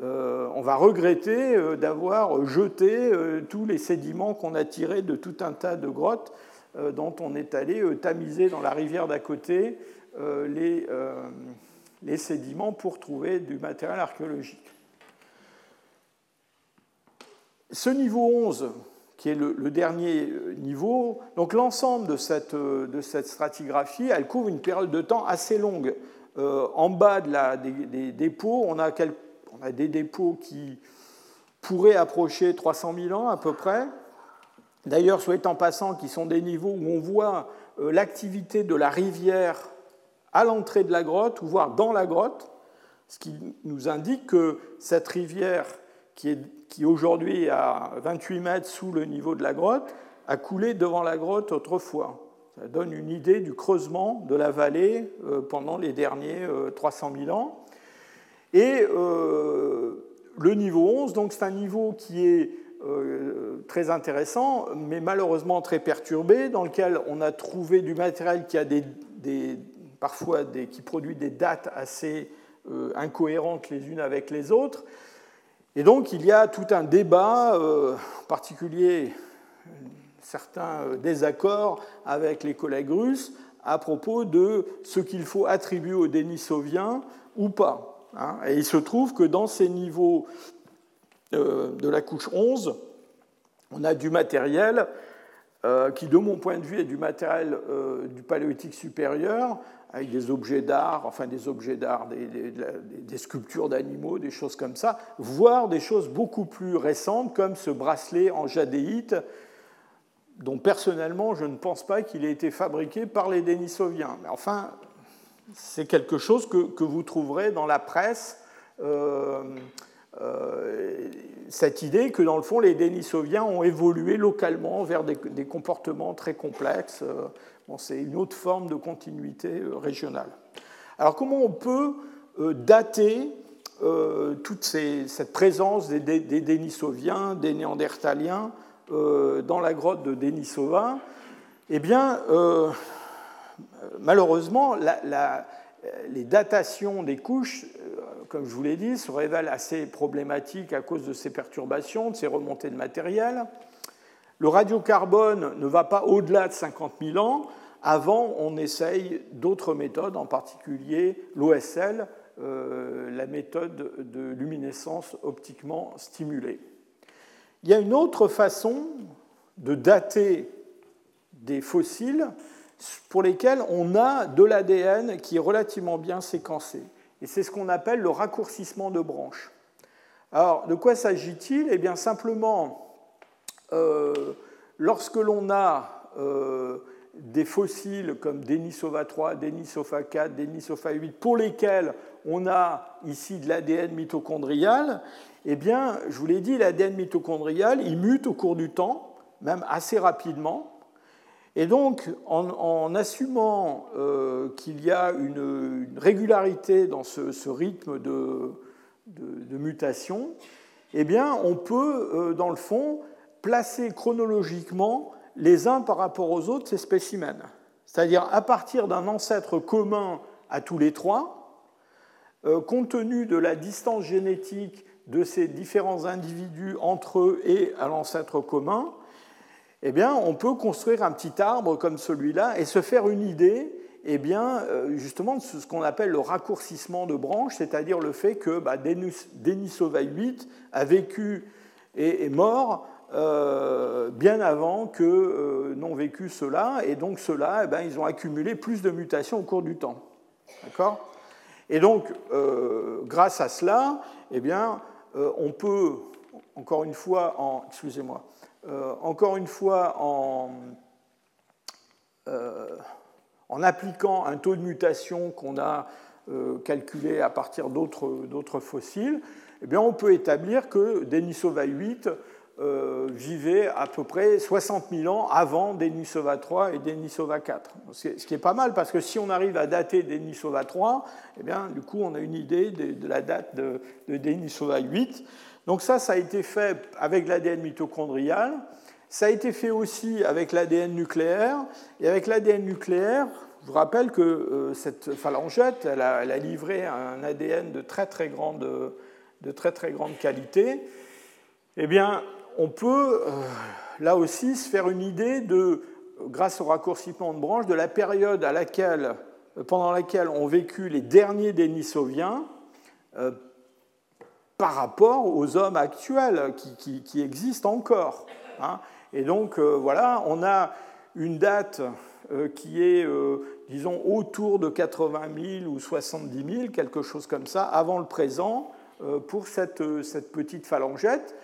on va regretter d'avoir jeté tous les sédiments qu'on a tirés de tout un tas de grottes dont on est allé tamiser dans la rivière d'à côté les, euh, les sédiments pour trouver du matériel archéologique. Ce niveau 11, qui est le, dernier euh, niveau, donc l'ensemble de cette, stratigraphie, elle couvre une période de temps assez longue. en bas des, dépôts, on a, on a, des dépôts qui pourraient approcher 300 000 ans à peu près. D'ailleurs, soit en passant, qui sont des niveaux où on voit l'activité de la rivière à l'entrée de la grotte, ou voire dans la grotte, ce qui nous indique que cette rivière, qui est qui aujourd'hui à 28 mètres sous le niveau de la grotte, a coulé devant la grotte autrefois. Ça donne une idée du creusement de la vallée pendant les derniers 300 000 ans. Et le niveau 11, donc c'est un niveau qui est très intéressant, mais malheureusement très perturbé, dans lequel on a trouvé du matériel qui a des, parfois qui produit des dates assez incohérentes les unes avec les autres. Et donc il y a tout un débat, euh, en particulier certains euh, désaccords avec les collègues russes à propos de ce qu'il faut attribuer aux Denisoviens ou pas. Hein. Et il se trouve que dans ces niveaux euh, de la couche 11, on a du matériel qui, de mon point de vue, est du matériel du paléolithique supérieur, avec des objets d'art, enfin des objets d'art, des, sculptures d'animaux, des choses comme ça, voire des choses beaucoup plus récentes comme ce bracelet en jadéite, dont personnellement je ne pense pas qu'il ait été fabriqué par les Denisoviens. Mais enfin, c'est quelque chose que, vous trouverez dans la presse. Euh, euh, cette idée que dans le fond les Denisoviens ont évolué localement vers des, comportements très complexes. Euh, c'est une autre forme de continuité euh, régionale. Alors comment on peut euh, dater euh, toute cette présence des, Denisoviens, des Néandertaliens dans la grotte de Denisova? Eh bien, malheureusement, les datations des couches, comme je vous l'ai dit, se révèlent assez problématiques à cause de ces perturbations, de ces remontées de matériel. Le radiocarbone ne va pas au-delà de 50 000 ans. Avant, on essaye d'autres méthodes, en particulier l'OSL, euh, la méthode de luminescence optiquement stimulée. Il y a une autre façon de dater des fossiles pour lesquels on a de l'ADN qui est relativement bien séquencé. Et c'est ce qu'on appelle le raccourcissement de branches. Alors, de quoi s'agit-il? Eh bien, simplement, lorsque l'on a euh, des fossiles comme Denisova 3, Denisova 4, Denisova 8, pour lesquels on a ici de l'ADN mitochondrial, eh bien, je vous l'ai dit, l'ADN mitochondrial, il mute au cours du temps, même assez rapidement. Et donc, en, assumant euh, qu'il y a une, régularité dans ce, rythme de, mutation, eh bien, on peut, euh, dans le fond, placer chronologiquement les uns par rapport aux autres ces spécimens. C'est-à-dire à partir d'un ancêtre commun à tous les trois, euh, compte tenu de la distance génétique de ces différents individus entre eux et à l'ancêtre commun, eh bien, on peut construire un petit arbre comme celui-là et se faire une idée eh bien, euh, justement de ce qu'on appelle le raccourcissement de branches, c'est-à-dire le fait que bah, Denisova 8 a vécu et est mort euh, bien avant que euh, n'ont vécu cela, et donc cela, eh ben, ils ont accumulé plus de mutations au cours du temps. D'accord? Et donc, euh, grâce à cela, eh bien, on peut, encore une fois, en, excusez-moi, encore une fois, en, en appliquant un taux de mutation qu'on a calculé à partir d'autres fossiles, eh bien, on peut établir que Denisova 8 euh, vivait à peu près 60 000 ans avant Denisova 3 et Denisova 4. Ce qui est pas mal parce que si on arrive à dater Denisova 3, eh bien, du coup, on a une idée de, la date de, Denisova 8. Donc ça, ça a été fait avec l'ADN mitochondrial. Ça a été fait aussi avec l'ADN nucléaire. Et avec l'ADN nucléaire, je vous rappelle que euh, cette phalangette, elle a, elle a, livré un ADN de très très grande, de très, très grande qualité. Eh bien, on peut euh, là aussi se faire une idée de, grâce au raccourcissement de branches, de la période à laquelle, pendant laquelle ont vécu les derniers Denisoviens euh, par rapport aux hommes actuels qui, existent encore. Hein. Et donc euh, voilà, on a une date qui est, disons, autour de 80 000 ou 70 000, quelque chose comme ça, avant le présent, pour cette petite phalangette.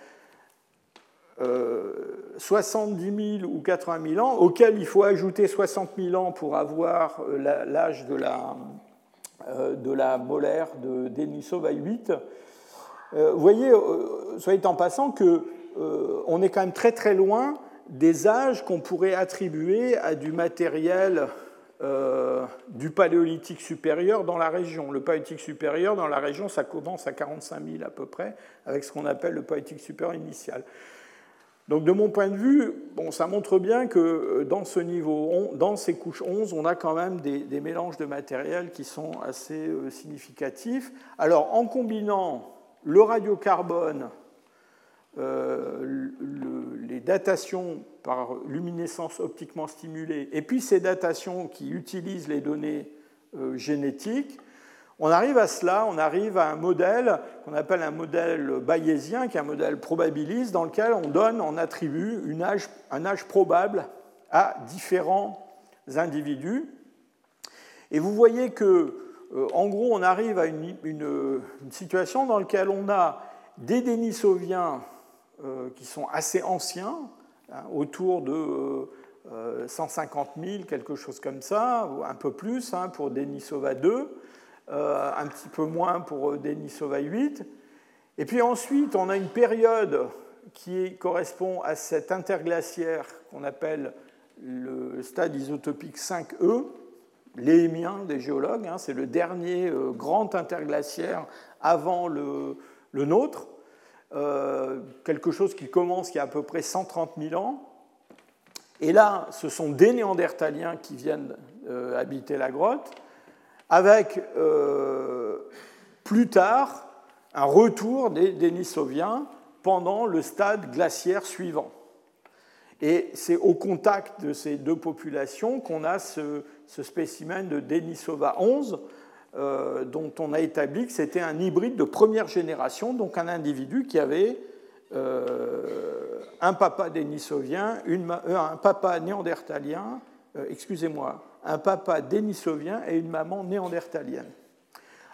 70 euh, 000 ou 80 000 ans, auquel il faut ajouter 60 000 ans pour avoir euh, l'âge de la, euh, de la molaire de Denisova 8. Vous voyez, soit en passant, que on est quand même très très loin des âges qu'on pourrait attribuer à du matériel du paléolithique supérieur dans la région. Le paléolithique supérieur dans la région, ça commence à 45 000 à peu près, avec ce qu'on appelle le paléolithique supérieur initial. Donc de mon point de vue, bon, ça montre bien que euh, dans ce niveau, dans ces couches 11, on a quand même des, mélanges de matériel qui sont assez euh, significatifs. Alors en combinant le radiocarbone, euh, les datations par luminescence optiquement stimulée, et puis ces datations qui utilisent les données génétiques, on arrive à cela, on arrive à un modèle qu'on appelle un modèle bayésien, qui est un modèle probabiliste, dans lequel on donne, on attribue un âge probable à différents individus. Et vous voyez que, euh, en gros, on arrive à une, situation dans laquelle on a des Denisoviens euh, qui sont assez anciens, hein, autour de 150 euh, 000, quelque chose comme ça, ou un peu plus hein, pour Denisova 2. Euh, un petit peu moins pour euh, Denisova 8. Et puis ensuite, on a une période qui correspond à cet interglaciaire qu'on appelle le stade isotopique 5E, l'émien des géologues, hein, c'est le dernier euh, grand interglaciaire avant le, nôtre, quelque chose qui commence il y a à peu près 130 000 ans. Et là, ce sont des néandertaliens qui viennent habiter la grotte avec euh, plus tard un retour des Denisoviens pendant le stade glaciaire suivant. Et c'est au contact de ces deux populations qu'on a ce, spécimen de Denisova 11, euh, dont on a établi que c'était un hybride de première génération, donc un individu qui avait euh, un papa dénisovien, un papa néandertalien, excusez-moi, un papa dénisovien et une maman néandertalienne.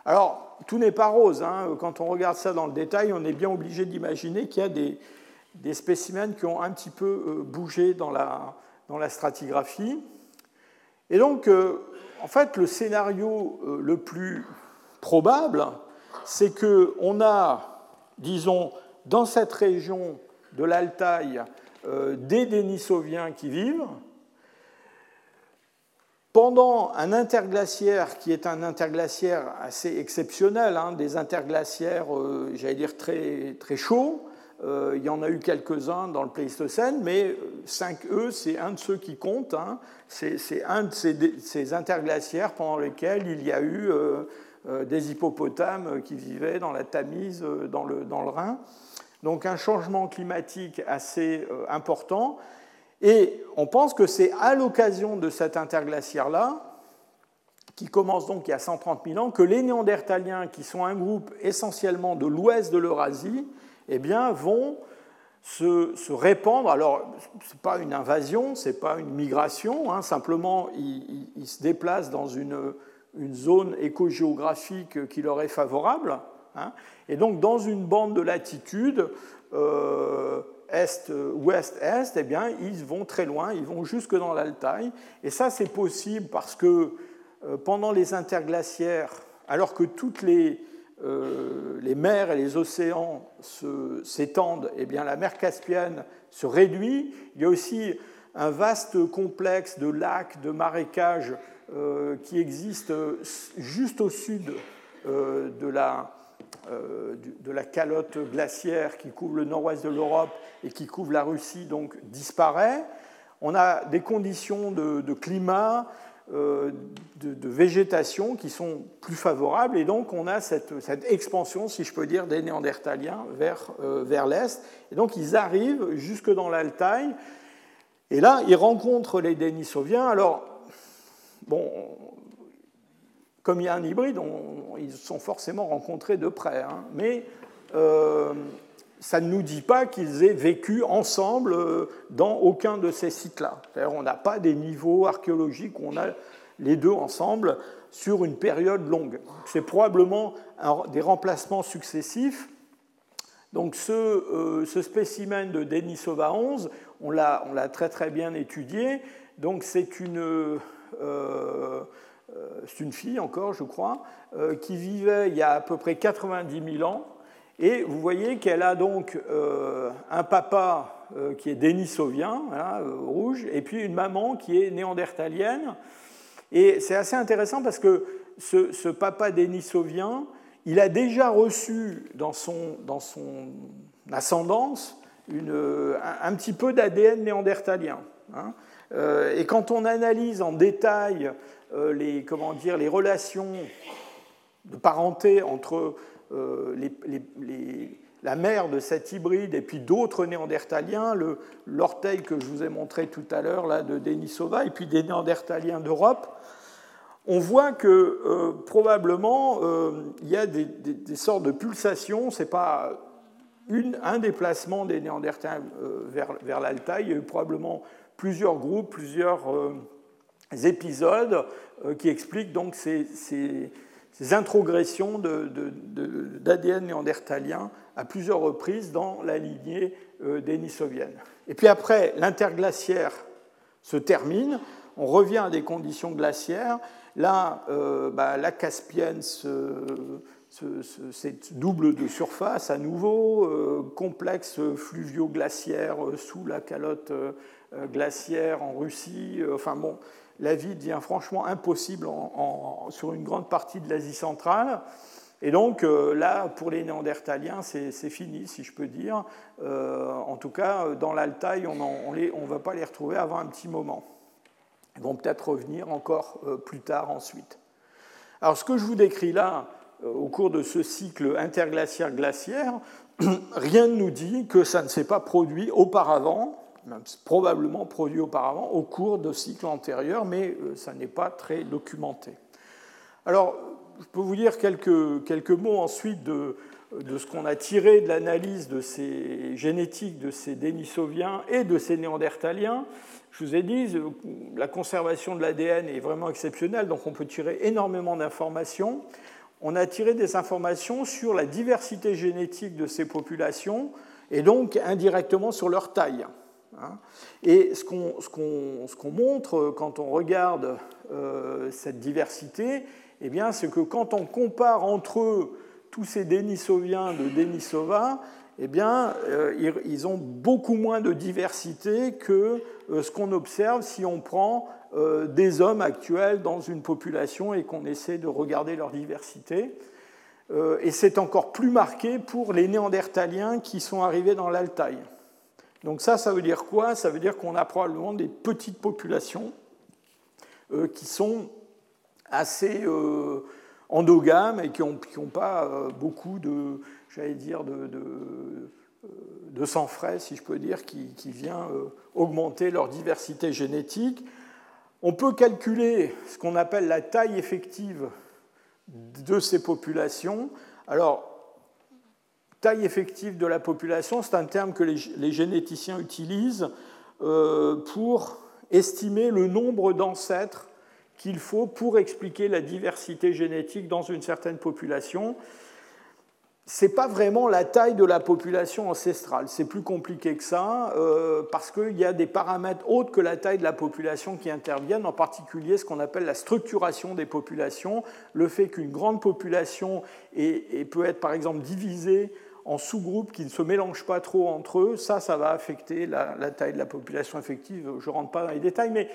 Alors, tout n'est pas rose. Hein. Quand on regarde ça dans le détail, on est bien obligé d'imaginer qu'il y a des, spécimens qui ont un petit peu euh, bougé dans la, stratigraphie. Et donc, euh, en fait, le scénario euh, le plus probable, c'est qu'on a, disons, dans cette région de l'Altaï, des Denisoviens qui vivent, pendant un interglaciaire qui est un interglaciaire assez exceptionnel, hein, des interglaciaires, euh, j'allais dire, très, très chauds, euh, il y en a eu quelques-uns dans le Pléistocène, mais 5E, c'est un de ceux qui comptent. Hein. C'est un de ces, interglaciaires pendant lesquels il y a eu euh, des hippopotames qui vivaient dans la Tamise, dans le, dans le Rhin. Donc un changement climatique assez important. Et on pense que c'est à l'occasion de cet interglaciaire-là, qui commence donc il y a 130 000 ans, que les Néandertaliens, qui sont un groupe essentiellement de l'ouest de l'Eurasie, eh bien, vont se, répandre. Alors, ce n'est pas une invasion, ce n'est pas une migration, hein, simplement ils, se déplacent dans une, zone écogéographique qui leur est favorable. Hein. et donc, dans une bande de latitude, euh, est, ouest, est, eh bien, ils vont très loin, ils vont jusque dans l'Altaï. Et ça, c'est possible parce que euh, pendant les interglaciaires, alors que toutes les, euh, les mers et les océans s'étendent, eh bien, la mer Caspienne se réduit. Il y a aussi un vaste complexe de lacs, de marécages euh, qui existe juste au sud de la, euh, de la calotte glaciaire qui couvre le nord-ouest de l'Europe et qui couvre la Russie donc disparaît. On a des conditions de, climat, euh, de, végétation qui sont plus favorables et donc on a cette, expansion, si je peux dire, des Néandertaliens vers, euh, vers l'est. Et donc ils arrivent jusque dans l'Altaï et là ils rencontrent les Denisoviens. Alors, bon, comme il y a un hybride, ils sont forcément rencontrés de près. Hein. mais euh, ça ne nous dit pas qu'ils aient vécu ensemble euh, dans aucun de ces sites-là. On n'a pas des niveaux archéologiques où on a les deux ensemble sur une période longue. C'est probablement des remplacements successifs. Donc ce, euh, spécimen de Denisova 11, on l'a très très bien étudié. Donc c'est une c'est une fille encore, je crois, euh, qui vivait il y a à peu près 90 000 ans Et vous voyez qu'elle a donc un papa qui est dénisovien, rouge, et puis une maman qui est néandertalienne. Et c'est assez intéressant parce que ce, papa dénisovien, il a déjà reçu dans son, dans son ascendance un, petit peu d'ADN néandertalien. Hein. Euh, et quand on analyse en détail euh, les, comment dire, les relations de parenté entre euh, la mère de cet hybride et puis d'autres néandertaliens, l'orteil que je vous ai montré tout à l'heure de Denisova, et puis des néandertaliens d'Europe, on voit que probablement il y a des, sortes de pulsations, c'est pas un déplacement des Néandertals euh, vers, vers l'Altaï. Il y a eu probablement plusieurs groupes, plusieurs euh, épisodes euh, qui expliquent donc ces, ces, introgressions d'ADN néandertalien à plusieurs reprises dans la lignée dénisovienne. Et puis après, l'interglaciaire se termine, on revient à des conditions glaciaires. Là, bah, la Caspienne se cette double de surface à nouveau, euh, complexe fluvio-glaciaire euh, sous la calotte euh, glaciaire en Russie. enfin bon, la vie devient franchement impossible sur une grande partie de l'Asie centrale. Et donc là, pour les Néandertaliens, c'est fini, si je peux dire. en tout cas, dans l'Altaï, on ne va pas les retrouver avant un petit moment. Ils vont peut-être revenir encore plus tard ensuite. Alors ce que je vous décris là, euh, au cours de ce cycle interglaciaire-glaciaire, <clears throat> rien ne nous dit que ça ne s'est pas produit auparavant, probablement produit auparavant au cours de cycles antérieurs, mais euh, ça n'est pas très documenté. Alors, je peux vous dire quelques, quelques mots ensuite de, de ce qu'on a tiré de l'analyse de ces génétiques de ces Denisoviens et de ces Néandertaliens. Je vous ai dit, la conservation de l'ADN est vraiment exceptionnelle, donc on peut tirer énormément d'informations on a tiré des informations sur la diversité génétique de ces populations et donc indirectement sur leur taille. Hein. Et ce qu'on montre quand on regarde euh, cette diversité, eh c'est que quand on compare entre eux tous ces Denisoviens de Denisova, eh bien, euh, ils ont beaucoup moins de diversité que euh, ce qu'on observe si on prend euh, des hommes actuels dans une population et qu'on essaie de regarder leur diversité. Euh, et c'est encore plus marqué pour les néandertaliens qui sont arrivés dans l'Altaï. Donc ça, ça veut dire quoi? Ça veut dire qu'on a probablement des petites populations euh, qui sont assez endogames et qui n'ont pas beaucoup de, j'allais dire, de, sang frais, si je peux dire, qui, qui vient augmenter leur diversité génétique. On peut calculer ce qu'on appelle la taille effective de ces populations. Alors, taille effective de la population, c'est un terme que les, généticiens utilisent euh, pour estimer le nombre d'ancêtres qu'il faut pour expliquer la diversité génétique dans une certaine population n'est pas vraiment la taille de la population ancestrale. C'est plus compliqué que ça, euh, parce qu'il y a des paramètres autres que la taille de la population qui interviennent, en particulier ce qu'on appelle la structuration des populations, le fait qu'une grande population peut être par exemple divisée en sous-groupes qui ne se mélangent pas trop entre eux, ça, ça va affecter la, taille de la population effective. Je ne rentre pas dans les détails, mais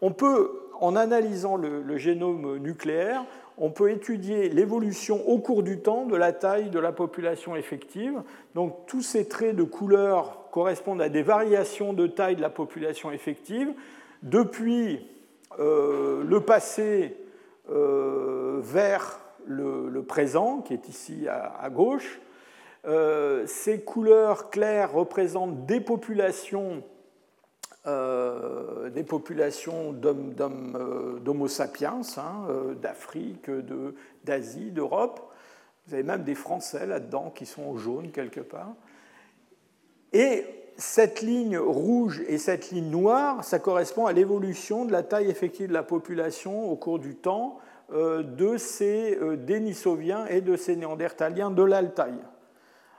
on peut, en analysant le génome nucléaire, on peut étudier l'évolution au cours du temps de la taille de la population effective. Donc tous ces traits de couleur correspondent à des variations de taille de la population effective depuis euh, le passé euh, vers le, présent, qui est ici à, gauche. Euh, ces couleurs claires représentent des populations euh, des populations euh, d'Homo sapiens, hein, d'Afrique, d'Asie, d'Europe. Vous avez même des Français là-dedans qui sont en jaune quelque part. Et cette ligne rouge et cette ligne noire, ça correspond à l'évolution de la taille effective de la population au cours du temps de ces Dénisoviens et de ces Néandertaliens de l'Altaï.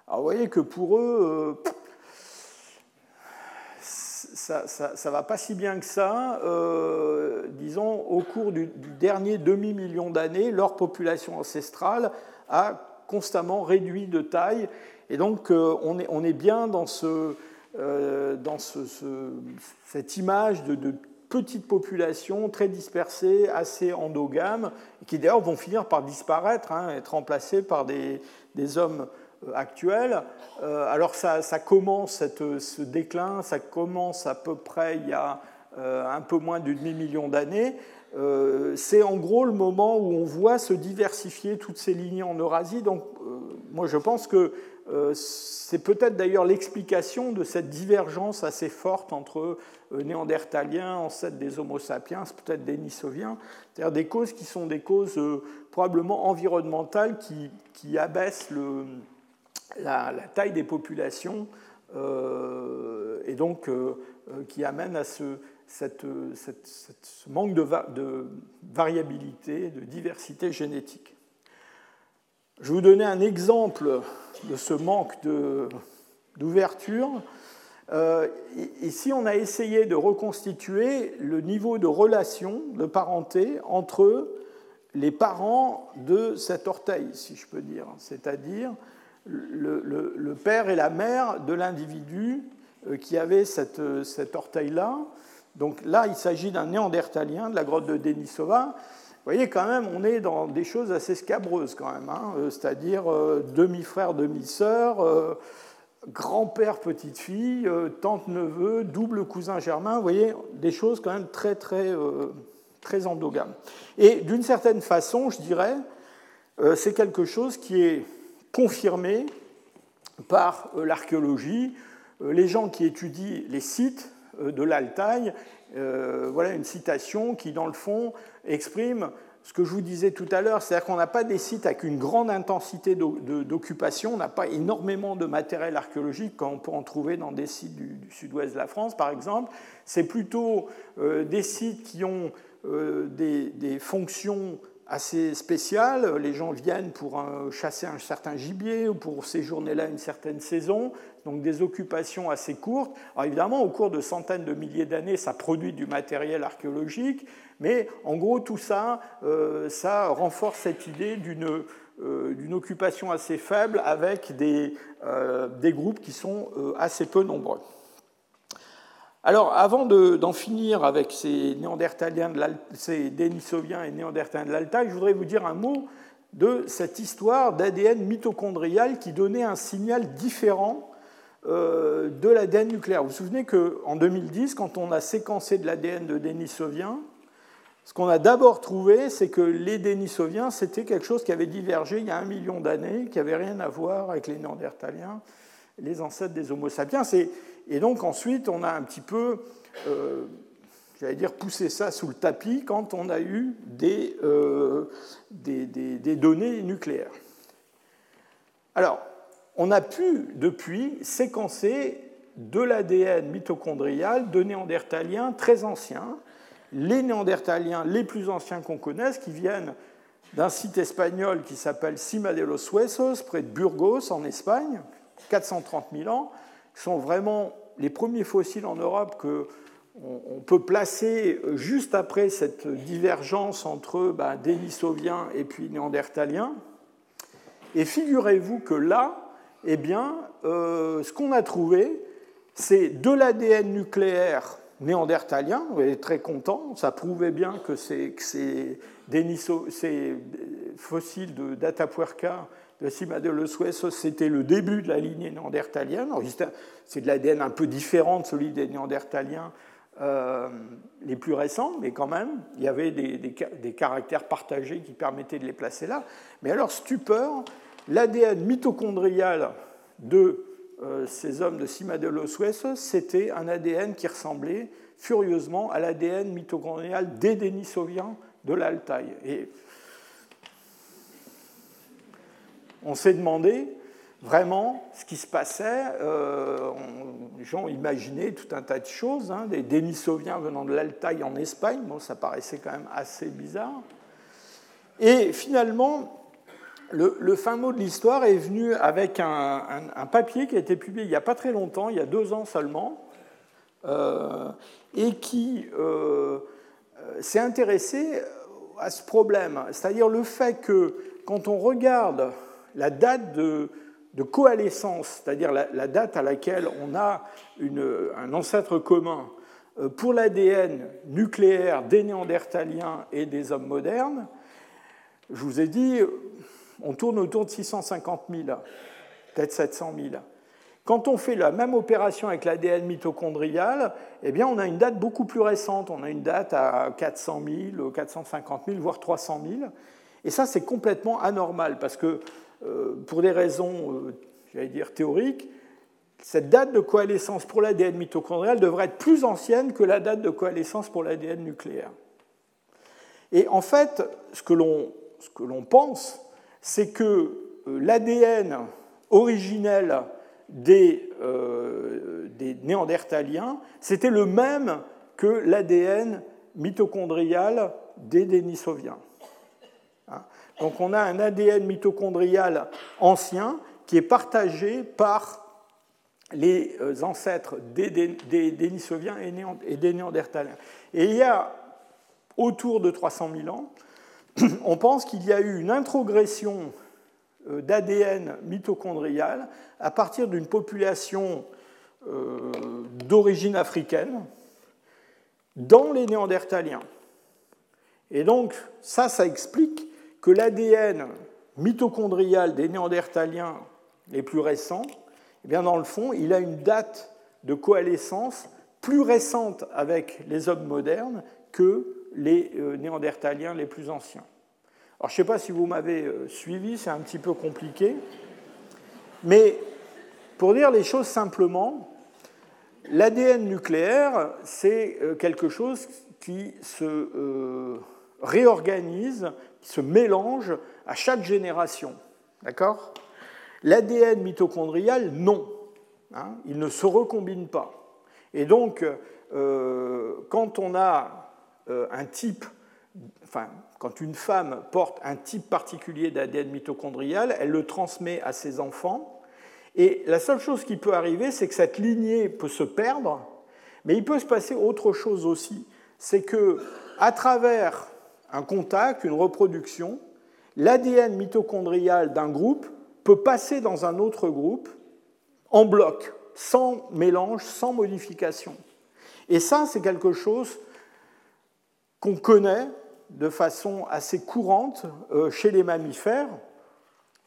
Alors vous voyez que pour eux, ça ne va pas si bien que ça. Euh, disons, au cours du, dernier demi-million d'années, leur population ancestrale a constamment réduit de taille. Et donc on, est, on, est, bien dans, ce, dans ce, cette image de, de petites populations très dispersées, assez endogames, qui d'ailleurs vont finir par disparaître, hein, être remplacées par des, des hommes euh, actuels. Euh, alors ça, commence, ce déclin, ça commence à peu près il y a euh, un peu moins d'une demi-million d'années. c'est en gros le moment où on voit se diversifier toutes ces lignées en Eurasie. Donc moi je pense que c'est peut-être d'ailleurs l'explication de cette divergence assez forte entre néandertaliens, ancêtres des Homo sapiens, peut-être dénisoviens, c'est-à-dire des causes qui sont des causes probablement environnementales qui, abaissent la, taille des populations et donc qui amènent à ce, manque de variabilité, de diversité génétique. Je vais vous donner un exemple de ce manque d'ouverture. Euh, ici, on a essayé de reconstituer le niveau de relation, de parenté entre les parents de cet orteil, si je peux dire, c'est-à-dire le, père et la mère de l'individu euh, qui avait cet orteil-là. Donc là, il s'agit d'un néandertalien de la grotte de Denisova vous voyez, quand même, on est dans des choses assez scabreuses, quand même. Hein. Euh, c'est-à-dire euh, demi-frère, demi-sœur, euh, grand-père, petite-fille, tante-neveu, double cousin germain. Vous voyez, des choses quand même très, très, très endogames. Et d'une certaine façon, je dirais, c'est quelque chose qui est confirmé par l'archéologie. Les gens qui étudient les sites de l'Altaï euh, voilà une citation qui, dans le fond, exprime ce que je vous disais tout à l'heure, c'est-à-dire qu'on n'a pas des sites avec une grande intensité d'occupation, on n'a pas énormément de matériel archéologique comme on peut en trouver dans des sites du, sud-ouest de la France, par exemple. C'est plutôt euh, des sites qui ont euh, des, fonctions assez spéciales. Les gens viennent pour chasser un certain gibier ou pour séjourner là une certaine saison donc des occupations assez courtes. Alors évidemment, au cours de centaines de milliers d'années, ça produit du matériel archéologique, mais en gros, tout ça, euh, ça renforce cette idée d'une euh, occupation assez faible avec euh, des groupes qui sont assez peu nombreux. Alors, avant d'en finir avec ces néandertaliens, de ces Denisoviens et néandertaliens de l'Altaï, je voudrais vous dire un mot de cette histoire d'ADN mitochondrial qui donnait un signal différent euh, de l'ADN nucléaire. Vous vous souvenez qu'en 2010, quand on a séquencé de l'ADN de Denisoviens, ce qu'on a d'abord trouvé, c'est que les Denisoviens, c'était quelque chose qui avait divergé il y a un million d'années, qui n'avait rien à voir avec les Néandertaliens, les ancêtres des Homo sapiens. Et donc ensuite, on a un petit peu, euh, j'allais dire, poussé ça sous le tapis quand on a eu des, euh, des, des données nucléaires. Alors, on a pu depuis séquencer de l'ADN mitochondrial de néandertaliens très anciens, les néandertaliens les plus anciens qu'on connaisse, qui viennent d'un site espagnol qui s'appelle Cima de los Huesos, près de Burgos, en Espagne, 430 000 ans, sont vraiment les premiers fossiles en Europe que on peut placer juste après cette divergence entre Denisoviens et puis Néandertaliens. Et figurez-vous que là, eh bien, euh, ce qu'on a trouvé, c'est de l'ADN nucléaire néandertalien. On est très content. Ça prouvait bien que ces, fossiles de d'Atapuerca, de Cima de los Huesos, c'était le début de la lignée néandertalienne. C'est de l'ADN un peu différent de celui des néandertaliens euh, les plus récents, mais quand même, il y avait des, des, caractères partagés qui permettaient de les placer là. Mais alors, stupeur, l'ADN mitochondrial de euh, ces hommes de Cima de los Huesos, c'était un ADN qui ressemblait furieusement à l'ADN mitochondrial des Denisoviens de l'Altaï. Et on s'est demandé vraiment ce qui se passait. Euh, les gens imaginaient tout un tas de choses, hein, des Denisoviens venant de l'Altaï en Espagne, bon, ça paraissait quand même assez bizarre. Et finalement, le, fin mot de l'histoire est venu avec un, papier qui a été publié il n'y a pas très longtemps, il y a deux ans seulement, euh, et qui euh, s'est intéressé à ce problème, c'est-à-dire le fait que quand on regarde la date de, coalescence, c'est-à-dire la, date à laquelle on a un ancêtre commun euh, pour l'ADN nucléaire des néandertaliens et des hommes modernes, je vous ai dit, on tourne autour de 650 000, peut-être 700 000. Quand on fait la même opération avec l'ADN mitochondrial, eh bien, on a une date beaucoup plus récente. On a une date à 400 000, 450 000, voire 300 000. Et ça, c'est complètement anormal parce que, pour des raisons, euh, j'allais dire, théoriques, cette date de coalescence pour l'ADN mitochondrial devrait être plus ancienne que la date de coalescence pour l'ADN nucléaire. Et en fait, ce que l'on pense, c'est que euh, l'ADN originel des, euh, des néandertaliens, c'était le même que l'ADN mitochondrial des Denisoviens. Donc on a un ADN mitochondrial ancien qui est partagé par les euh, ancêtres des, Denisoviens et des Néandertaliens. Et il y a autour de 300 000 ans, <clears throat> on pense qu'il y a eu une introgression euh, d'ADN mitochondrial à partir d'une population euh, d'origine africaine dans les Néandertaliens. Et donc, ça, ça explique que l'ADN mitochondrial des Néandertaliens les plus récents eh bien, dans le fond, il a une date de coalescence plus récente avec les hommes modernes que les euh, néandertaliens les plus anciens. Alors, je ne sais pas si vous m'avez euh, suivi, c'est un petit peu compliqué, mais pour dire les choses simplement, l'ADN nucléaire, c'est euh, quelque chose qui se réorganise, se mélange à chaque génération. D'accord? L'ADN mitochondrial, non. Hein, il ne se recombine pas. Et donc, euh, quand on a euh, un type, enfin, quand une femme porte un type particulier d'ADN mitochondrial, elle le transmet à ses enfants. Et la seule chose qui peut arriver, c'est que cette lignée peut se perdre, mais il peut se passer autre chose aussi. C'est que, à travers un contact, une reproduction, l'ADN mitochondrial d'un groupe peut passer dans un autre groupe en bloc, sans mélange, sans modification. Et ça, c'est quelque chose qu'on connaît de façon assez courante euh, chez les mammifères.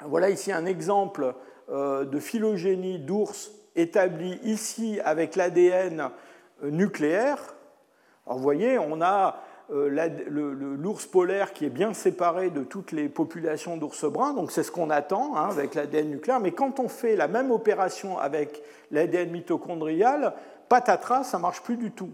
Voilà ici un exemple euh, de phylogénie d'ours établi ici avec l'ADN euh, nucléaire. vous voyez, on a l'ours polaire qui est bien séparé de toutes les populations d'ours bruns, donc c'est ce qu'on attend hein, avec l'ADN nucléaire, mais quand on fait la même opération avec l'ADN mitochondrial, patatras, ça marche plus du tout.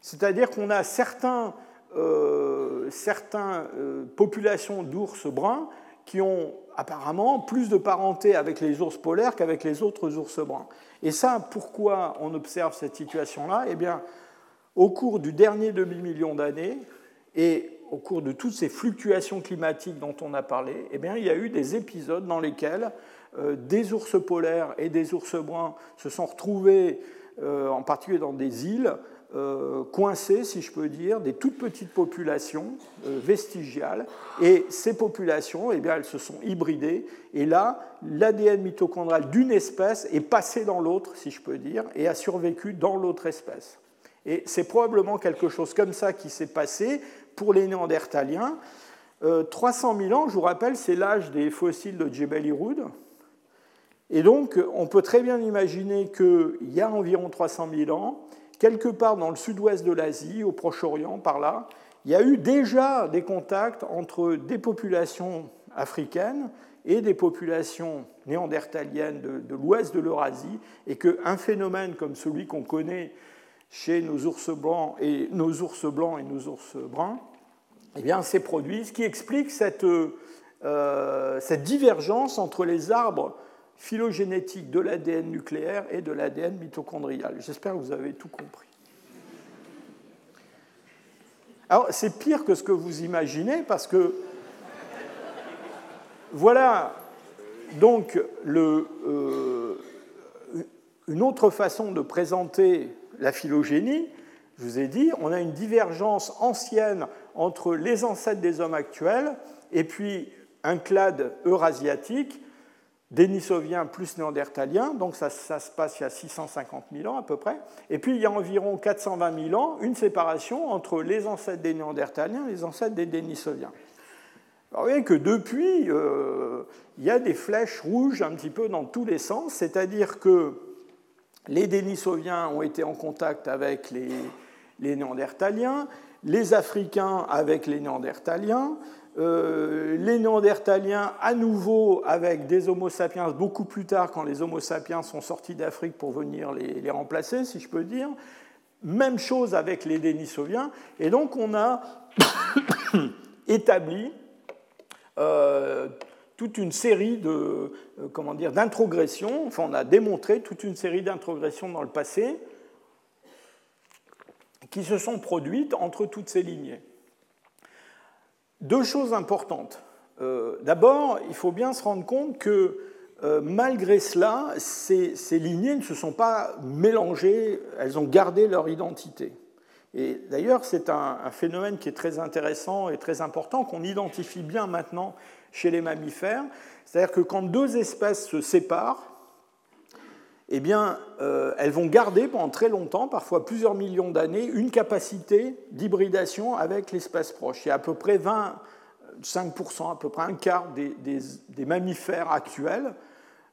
C'est-à-dire qu'on a certaines euh, euh, populations d'ours bruns qui ont apparemment plus de parenté avec les ours polaires qu'avec les autres ours bruns. Et ça, pourquoi on observe cette situation-là? Eh bien, au cours du dernier demi-million d'années et au cours de toutes ces fluctuations climatiques dont on a parlé, eh bien, il y a eu des épisodes dans lesquels euh, des ours polaires et des ours bruns se sont retrouvés, euh, en particulier dans des îles, euh, coincés, si je peux dire, des toutes petites populations vestigiales. Et ces populations, eh bien, elles se sont hybridées. Et là, l'ADN mitochondrial d'une espèce est passé dans l'autre, si je peux dire, et a survécu dans l'autre espèce. Et c'est probablement quelque chose comme ça qui s'est passé pour les Néandertaliens. 300 euh, 000 ans, je vous rappelle, c'est l'âge des fossiles de Jebel Irhoud. Et donc, on peut très bien imaginer qu'il y a environ 300 000 ans, quelque part dans le sud-ouest de l'Asie, au Proche-Orient, par là, il y a eu déjà des contacts entre des populations africaines et des populations néandertaliennes de, de l'ouest de l'Eurasie, et qu'un phénomène comme celui qu'on connaît chez nos ours blancs et nos ours blancs et nos ours bruns, eh bien, c'est produit, ce qui explique cette, euh, cette divergence entre les arbres phylogénétiques de l'ADN nucléaire et de l'ADN mitochondrial. J'espère que vous avez tout compris. Alors, c'est pire que ce que vous imaginez parce que voilà donc le, euh, une autre façon de présenter la phylogénie, je vous ai dit, on a une divergence ancienne entre les ancêtres des hommes actuels et puis un clade eurasiatique Denisovien plus Néandertalien, donc ça, se passe il y a 650 000 ans à peu près. Et puis il y a environ 420 000 ans, une séparation entre les ancêtres des Néandertaliens et les ancêtres des Denisoviens. Alors, vous voyez que depuis, euh, il y a des flèches rouges un petit peu dans tous les sens, c'est-à-dire que les Denisoviens ont été en contact avec les, Néandertaliens, les Africains avec les Néandertaliens, euh, les Néandertaliens à nouveau avec des Homo sapiens beaucoup plus tard quand les Homo sapiens sont sortis d'Afrique pour venir les, remplacer, si je peux dire. Même chose avec les Denisoviens. Et donc on a <coughs> établi euh, toute une série de euh, comment dire d'introgressions. Enfin, on a démontré toute une série d'introgressions dans le passé qui se sont produites entre toutes ces lignées. Deux choses importantes. Euh, d'abord, il faut bien se rendre compte que euh, malgré cela, ces, lignées ne se sont pas mélangées, elles ont gardé leur identité. Et d'ailleurs, c'est un, phénomène qui est très intéressant et très important, qu'on identifie bien maintenant chez les mammifères. C'est-à-dire que quand deux espèces se séparent, eh bien, euh, elles vont garder pendant très longtemps, parfois plusieurs millions d'années, une capacité d'hybridation avec l'espèce proche. Il y a à peu près 25%, à peu près un quart des, mammifères actuels,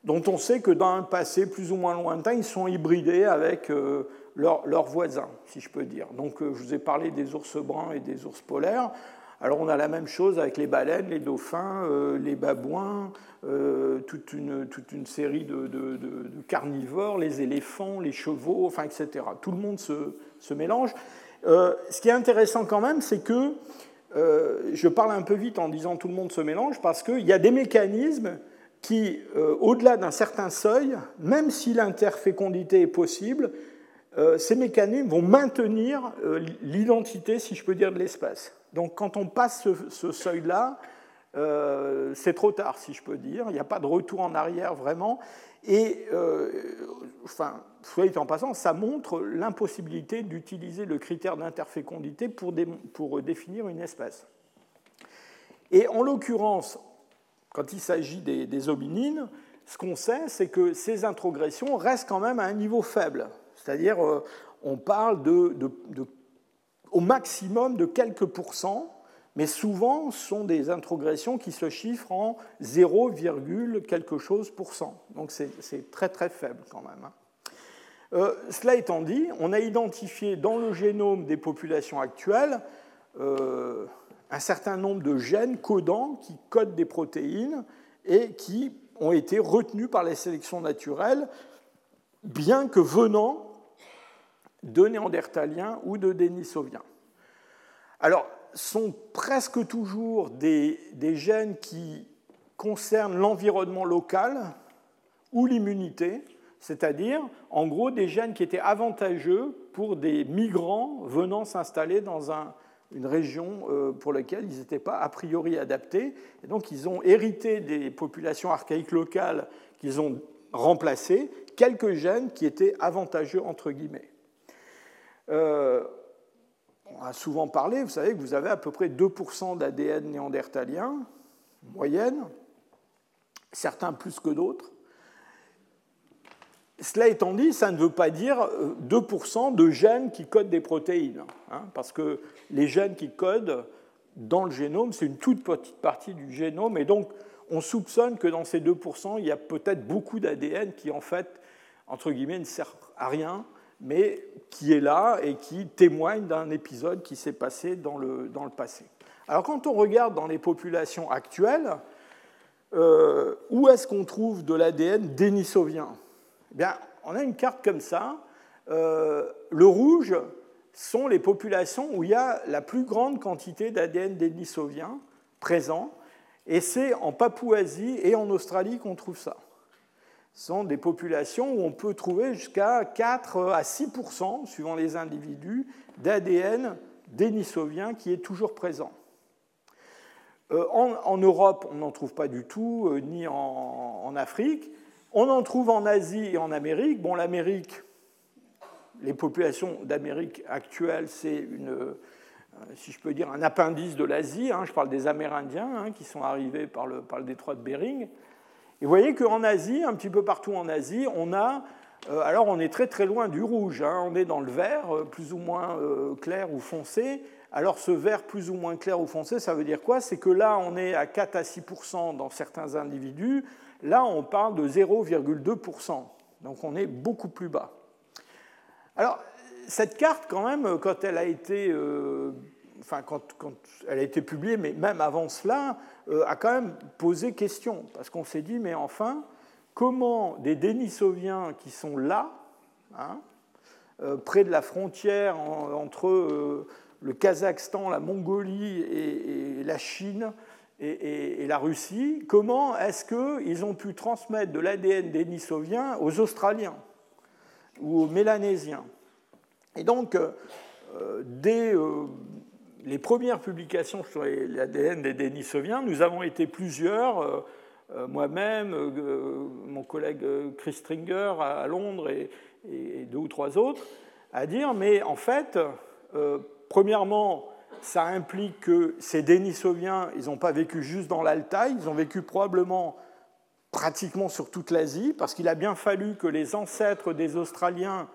dont on sait que dans un passé plus ou moins lointain, ils sont hybridés avec euh, leurs voisins, si je peux dire. Donc, euh, je vous ai parlé des ours bruns et des ours polaires. Alors on a la même chose avec les baleines, les dauphins, euh, les babouins, euh, toute, une, série de, carnivores, les éléphants, les chevaux, etc. Tout le monde se, se mélange. Euh, ce qui est intéressant quand même, c'est que je parle un peu vite en disant tout le monde se mélange parce qu'il y a des mécanismes qui, au-delà d'un certain seuil, même si l'interfécondité est possible, ces mécanismes vont maintenir l'identité, si je peux dire, de l'espace. Donc quand on passe ce, seuil-là, euh, c'est trop tard, si je peux dire. Il n'y a pas de retour en arrière vraiment. Et, euh, enfin, soit en passant, ça montre l'impossibilité d'utiliser le critère d'interfécondité pour, définir une espèce. Et en l'occurrence, quand il s'agit des, hominines, ce qu'on sait, c'est que ces introgressions restent quand même à un niveau faible. C'est-à-dire, euh, on parle de au maximum de quelques pourcents, mais souvent sont des introgressions qui se chiffrent en 0, quelque chose pour cent. Donc c'est très très faible quand même. Hein. Euh, cela étant dit, on a identifié dans le génome des populations actuelles euh, un certain nombre de gènes codants qui codent des protéines et qui ont été retenus par les sélections naturelles, bien que venant de néandertaliens ou de dénisoviens. Alors, sont presque toujours des, gènes qui concernent l'environnement local ou l'immunité, c'est-à-dire, en gros, des gènes qui étaient avantageux pour des migrants venant s'installer dans une région euh, pour laquelle ils n'étaient pas a priori adaptés. Et donc, ils ont hérité des populations archaïques locales qu'ils ont remplacées, quelques gènes qui étaient avantageux, entre guillemets. Euh, on a souvent parlé, vous savez que vous avez à peu près 2% d'ADN néandertalien, moyenne, certains plus que d'autres. Cela étant dit, ça ne veut pas dire 2% de gènes qui codent des protéines, hein, parce que les gènes qui codent dans le génome, c'est une toute petite partie du génome, et donc on soupçonne que dans ces 2%, il y a peut-être beaucoup d'ADN qui, en fait, entre guillemets, ne sert à rien, mais qui est là et qui témoigne d'un épisode qui s'est passé dans le, dans le passé. Alors quand on regarde dans les populations actuelles, euh, où est-ce qu'on trouve de l'ADN dénisovien? Eh bien, On a une carte comme ça. Euh, le rouge sont les populations où il y a la plus grande quantité d'ADN dénisovien présent, et c'est en Papouasie et en Australie qu'on trouve ça sont des populations où on peut trouver jusqu'à 4 à 6% suivant les individus, d'ADN dénisovien qui est toujours présent. Euh, en, Europe, on n'en trouve pas du tout, euh, ni en, Afrique. On en trouve en Asie et en Amérique. Bon, l'Amérique, les populations d'Amérique actuelle, c'est euh, si je peux dire, un appendice de l'Asie. Hein. je parle des Amérindiens hein, qui sont arrivés par le détroit de Bering. Et vous voyez qu'en Asie, un petit peu partout en Asie, on a euh, alors on est très très loin du rouge, hein. on est dans le vert, euh, plus ou moins euh, clair ou foncé. Alors ce vert plus ou moins clair ou foncé, ça veut dire quoi? C'est que là on est à 4 à 6% dans certains individus, là on parle de 0,2% donc on est beaucoup plus bas. Alors cette carte quand même, quand elle a été, enfin quand, elle a été publiée, mais même avant cela, a quand même posé question, parce qu'on s'est dit mais enfin comment des Denisoviens qui sont là, hein, euh, près de la frontière entre euh, le Kazakhstan, la Mongolie et, la Chine et, la Russie, comment est-ce qu'ils ont pu transmettre de l'ADN dénisovien aux Australiens ou aux Mélanésiens? Et donc, euh, dès les premières publications sur l'ADN des Denisoviens, nous avons été plusieurs euh, moi-même, euh, mon collègue euh, Chris Stringer à Londres et, deux ou trois autres, à dire, mais en fait, premièrement, ça implique que ces Denisoviens, ils n'ont pas vécu juste dans l'Altaï, ils ont vécu probablement pratiquement sur toute l'Asie, parce qu'il a bien fallu que les ancêtres des Australiens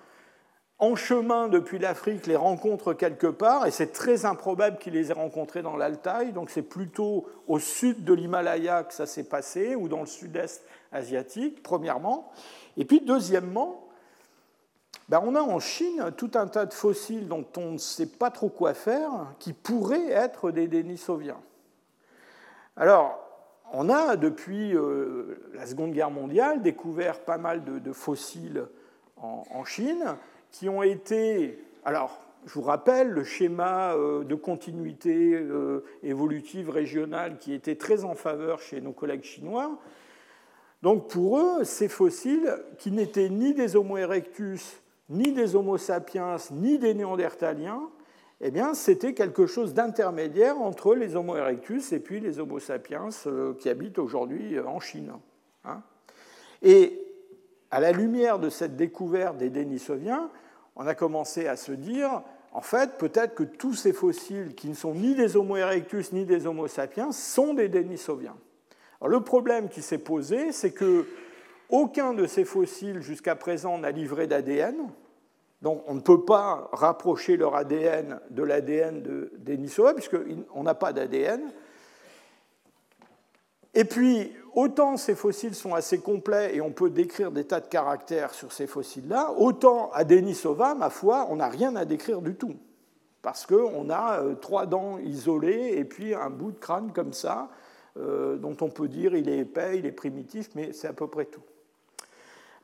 en chemin depuis l'Afrique les rencontre quelque part, et c'est très improbable qu'il les ait rencontrés dans l'Altaï, donc c'est plutôt au sud de l'Himalaya que ça s'est passé, ou dans le sud-est asiatique, premièrement. Et puis deuxièmement, ben on a en Chine tout un tas de fossiles dont on ne sait pas trop quoi faire, qui pourraient être des Denisoviens. Alors, on a depuis euh, la Seconde Guerre mondiale découvert pas mal de, fossiles en Chine, qui ont été... Alors, je vous rappelle le schéma euh, de continuité euh, évolutive régionale qui était très en faveur chez nos collègues chinois. Donc pour eux, ces fossiles, qui n'étaient ni des Homo erectus, ni des Homo sapiens, ni des Néandertaliens, eh bien, c'était quelque chose d'intermédiaire entre les Homo erectus et puis les Homo sapiens euh, qui habitent aujourd'hui en Chine. Hein. et à la lumière de cette découverte des Denisoviens, on a commencé à se dire, en fait, peut-être que tous ces fossiles qui ne sont ni des Homo erectus ni des Homo sapiens sont des Denisoviens. Le problème qui s'est posé, c'est que aucun de ces fossiles jusqu'à présent n'a livré d'ADN. Donc on ne peut pas rapprocher leur ADN de l'ADN de Denisova, puisqu'on n'a pas d'ADN. Et puis, autant ces fossiles sont assez complets et on peut décrire des tas de caractères sur ces fossiles-là, autant à Denisova, ma foi, on n'a rien à décrire du tout. Parce qu'on a euh, trois dents isolées et puis un bout de crâne comme ça, euh, dont on peut dire il est épais, il est primitif, mais c'est à peu près tout.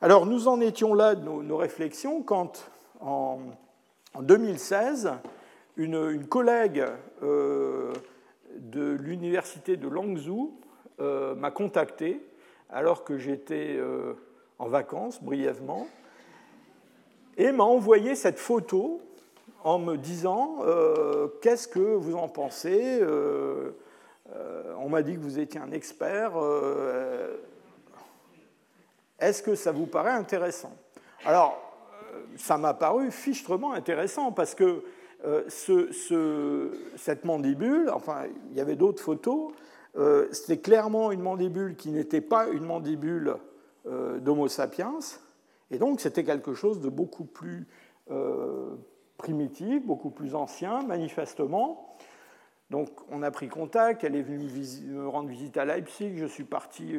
Alors nous en étions là de nos, réflexions quand, en, 2016, une, collègue euh, de l'université de Langzhou euh, m'a contacté alors que j'étais euh, en vacances brièvement et m'a envoyé cette photo en me disant euh, qu'est-ce que vous en pensez On m'a dit que vous étiez un expert. Est-ce que ça vous paraît intéressant? Alors, ça m'a paru fichtrement intéressant parce que ce, cette mandibule, enfin, il y avait d'autres photos, euh, c'était clairement une mandibule qui n'était pas une mandibule euh, d'Homo sapiens, et donc c'était quelque chose de beaucoup plus euh, primitif, beaucoup plus ancien, manifestement. Donc on a pris contact, elle est venue me rendre visite à Leipzig, je suis parti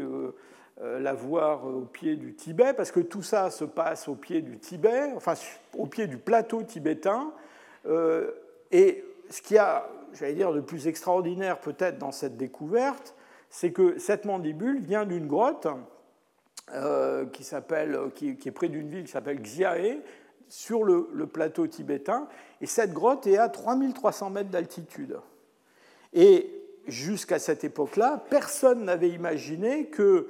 la voir au pied du Tibet, parce que tout ça se passe au pied du Tibet, enfin au pied du plateau tibétain. et ce qui a j'allais dire, le plus extraordinaire peut-être dans cette découverte, c'est que cette mandibule vient d'une grotte euh, qui, qui, qui, est près d'une ville qui s'appelle Xiae, sur le, plateau tibétain, et cette grotte est à 3300 mètres d'altitude. Et jusqu'à cette époque-là, personne n'avait imaginé que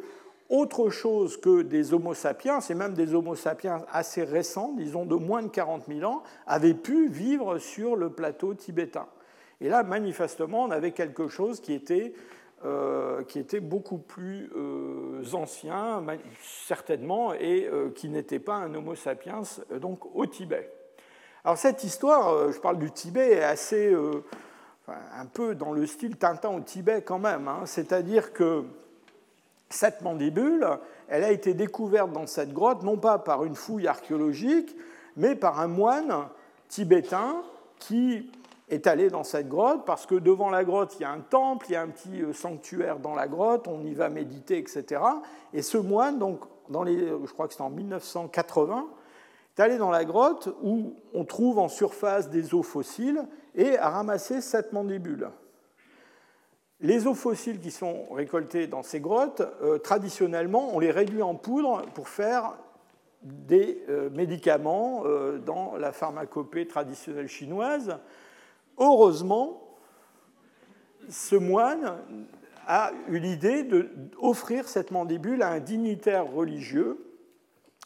autre chose que des Homo sapiens, et même des Homo sapiens assez récents, disons de moins de 40 000 ans, avaient pu vivre sur le plateau tibétain. Et là, manifestement, on avait quelque chose qui était, euh, qui était beaucoup plus euh, ancien, certainement, et euh, qui n'était pas un Homo sapiens donc au Tibet. Alors cette histoire, je parle du Tibet, est assez, un peu dans le style Tintin au Tibet quand même. Hein. C'est-à-dire que cette mandibule, elle a été découverte dans cette grotte non pas par une fouille archéologique, mais par un moine tibétain qui est allé dans cette grotte parce que devant la grotte, il y a un temple, il y a un petit euh, sanctuaire dans la grotte, on y va méditer, etc. Et ce moine, donc, dans les, je crois que c'était en 1980, est allé dans la grotte où on trouve en surface des os fossiles et a ramassé cette mandibule. Les os fossiles qui sont récoltés dans ces grottes, euh, traditionnellement, on les réduit en poudre pour faire des euh, médicaments euh, dans la pharmacopée traditionnelle chinoise. Heureusement, ce moine a eu l'idée d'offrir cette mandibule à un dignitaire religieux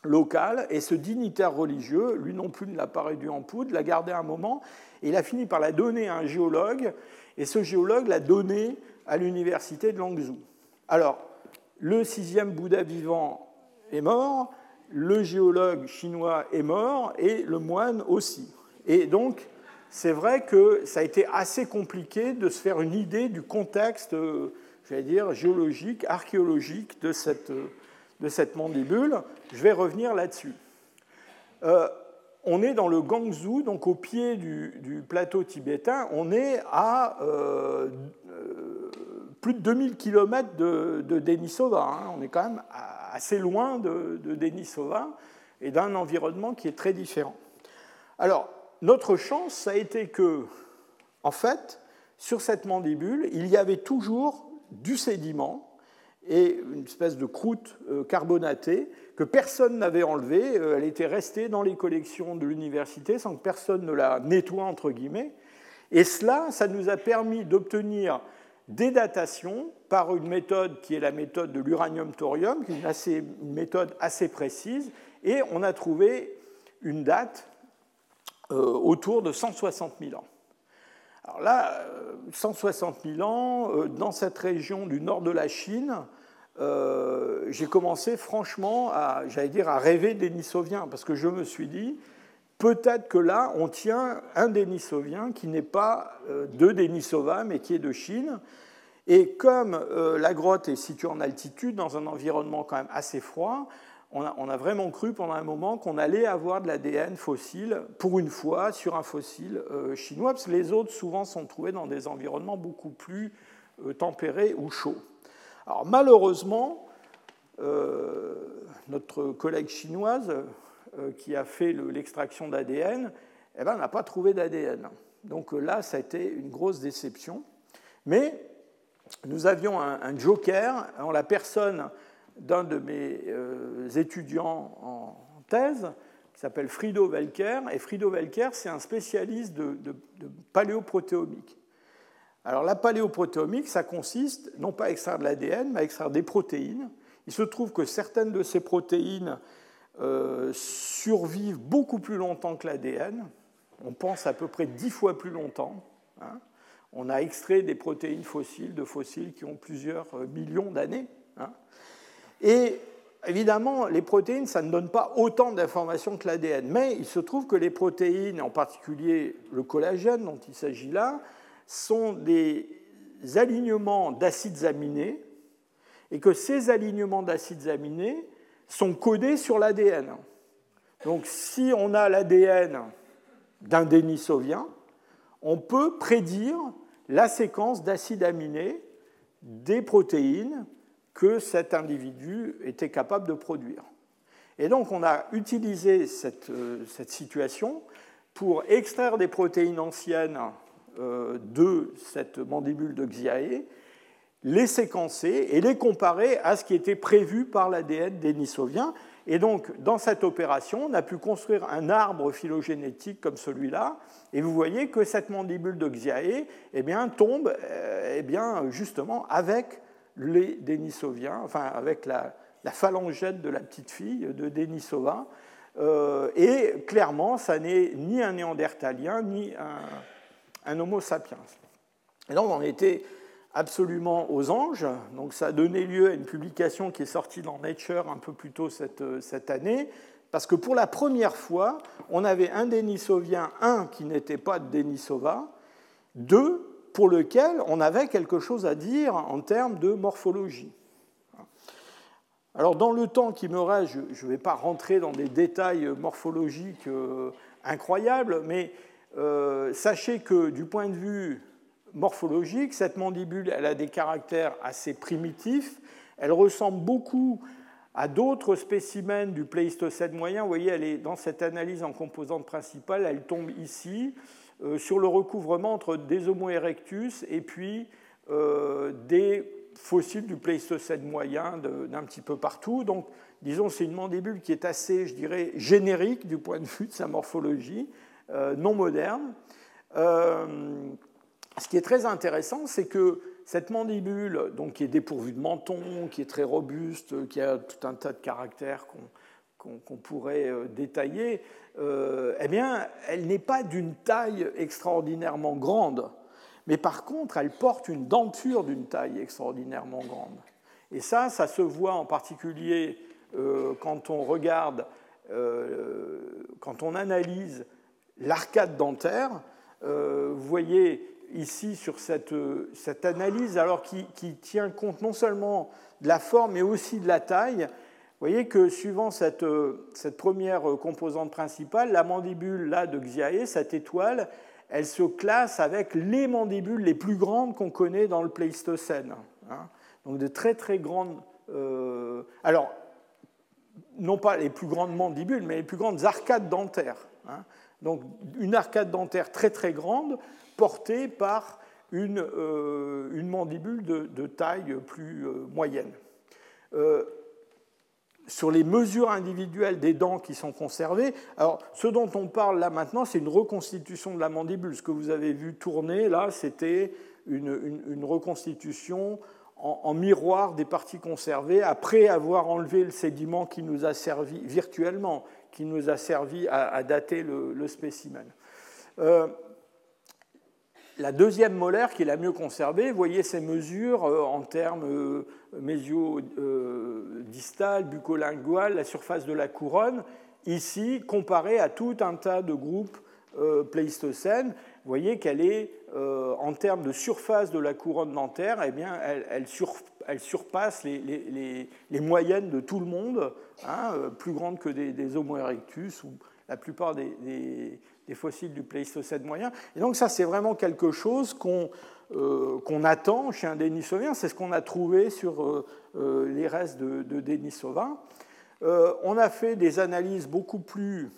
local, et ce dignitaire religieux, lui non plus ne l'a pas réduit en poudre, l'a gardé un moment, et il a fini par la donner à un géologue, et ce géologue l'a donné à l'université de Langzhou. Alors, le sixième Bouddha vivant est mort, le géologue chinois est mort, et le moine aussi. Et donc, c'est vrai que ça a été assez compliqué de se faire une idée du contexte, euh, j'allais dire, géologique, archéologique de cette, de cette mandibule. Je vais revenir là-dessus. Euh, on est dans le Gangzhou, donc au pied du, plateau tibétain. On est à euh, plus de 2000 km de, Denisova. Hein. On est quand même assez loin de Denisova et d'un environnement qui est très différent. Alors, notre chance, ça a été que, en fait, sur cette mandibule, il y avait toujours du sédiment et une espèce de croûte euh, carbonatée que personne n'avait enlevée. Euh, elle était restée dans les collections de l'université sans que personne ne la nettoie, entre guillemets. Et cela, ça nous a permis d'obtenir des datations par une méthode qui est la méthode de l'uranium-thorium, qui est une, méthode assez précise, et on a trouvé une date euh, autour de 160 000 ans. Alors là, 160 000 ans, dans cette région du nord de la Chine, euh, j'ai commencé franchement à, j'allais dire, à rêver Denisovien, parce que je me suis dit, peut-être que là, on tient un Denisovien qui n'est pas euh, de Denisova, mais qui est de Chine. Et comme euh, la grotte est située en altitude, dans un environnement quand même assez froid, on a, on a vraiment cru pendant un moment qu'on allait avoir de l'ADN fossile, pour une fois, sur un fossile chinois, parce que les autres, souvent, sont trouvés dans des environnements beaucoup plus tempérés ou chauds. Alors malheureusement, euh, notre collègue chinoise euh, qui a fait l'extraction d'ADN, eh ben, n'a pas trouvé d'ADN. Donc euh, là, ça a été une grosse déception. Mais nous avions un, joker en la personne d'un de mes étudiants en thèse, qui s'appelle Frido Welker. Et Frido Welker, c'est un spécialiste de, paléoprotéomique. Alors la paléoprotéomique, ça consiste non pas à extraire de l'ADN, mais à extraire des protéines. Il se trouve que certaines de ces protéines euh, survivent beaucoup plus longtemps que l'ADN. On pense à peu près dix fois plus longtemps. Hein. On a extrait des protéines fossiles, de fossiles qui ont plusieurs euh, millions d'années. Hein. Et évidemment, les protéines, ça ne donne pas autant d'informations que l'ADN. Mais il se trouve que les protéines, en particulier le collagène dont il s'agit là, sont des alignements d'acides aminés et que ces alignements d'acides aminés sont codés sur l'ADN. Donc si on a l'ADN d'un dénisovien, on peut prédire la séquence d'acides aminés des protéines que cet individu était capable de produire. Et donc on a utilisé cette, euh, cette situation pour extraire des protéines anciennes de cette mandibule de Xiae, les séquencer et les comparer à ce qui était prévu par l'ADN dénisovien. Et donc, dans cette opération, on a pu construire un arbre phylogénétique comme celui-là, et vous voyez que cette mandibule de Xiae eh bien, tombe euh, eh bien, justement avec les Denisoviens, enfin avec la, phalangette de la petite fille de Denisova. Euh, et clairement, ça n'est ni un néandertalien, ni un, un Homo sapiens. Et donc on était absolument aux anges. Donc ça a donné lieu à une publication qui est sortie dans Nature un peu plus tôt cette, cette année, parce que pour la première fois, on avait un Denisovien, un qui n'était pas de Denisova, deux pour lequel on avait quelque chose à dire en termes de morphologie. Alors dans le temps qui me reste, je ne vais pas rentrer dans des détails morphologiques incroyables, mais sachez que du point de vue morphologique, cette mandibule elle a des caractères assez primitifs. Elle ressemble beaucoup à d'autres spécimens du Pléistocène moyen. Vous voyez, elle est dans cette analyse en composante principale, elle tombe ici euh, sur le recouvrement entre des Homo erectus et puis euh, des fossiles du Pléistocène moyen d'un petit peu partout. Donc, disons, c'est une mandibule qui est assez, je dirais, générique du point de vue de sa morphologie, euh, non moderne. ce qui est très intéressant, c'est que cette mandibule, donc, qui est dépourvue de menton, qui est très robuste, qui a tout un tas de caractères qu'on pourrait euh, détailler, euh, eh bien, elle n'est pas d'une taille extraordinairement grande, mais par contre, elle porte une denture d'une taille extraordinairement grande. Et ça, ça se voit en particulier euh, quand on regarde, quand on analyse l'arcade dentaire. vous voyez ici sur cette, cette analyse, alors qui, qui, tient compte non seulement de la forme, mais aussi de la taille. Vous voyez que suivant cette, cette première composante principale, la mandibule là, de Xiae, cette étoile, elle se classe avec les mandibules les plus grandes qu'on connaît dans le Pléistocène. Hein. Donc de très très grandes... Euh, alors, non pas les plus grandes mandibules, mais les plus grandes arcades dentaires. Hein. Donc une arcade dentaire très très grande portée par une, euh, mandibule de, taille plus euh, moyenne. Euh, sur les mesures individuelles des dents qui sont conservées, alors ce dont on parle là maintenant, c'est une reconstitution de la mandibule. Ce que vous avez vu tourner là, c'était une, reconstitution en, miroir des parties conservées après avoir enlevé le sédiment qui nous a servi virtuellement, qui nous a servi à, dater le, spécimen la deuxième molaire qui est la mieux conservée, vous voyez ces mesures euh, en termes euh, mésio-distal, bucolingual, la surface de la couronne, ici comparée à tout un tas de groupes euh, pléistocènes. Vous voyez qu'elle est, en termes de surface de la couronne dentaire, eh bien, elle, surpasse les, moyennes de tout le monde, hein, plus grande que des, Homo erectus ou la plupart des, des fossiles du Pléistocène moyen. Et donc ça, c'est vraiment quelque chose qu'on euh, attend chez un Denisovien. C'est ce qu'on a trouvé sur euh, euh, les restes de, de Denisova. on a fait des analyses beaucoup plus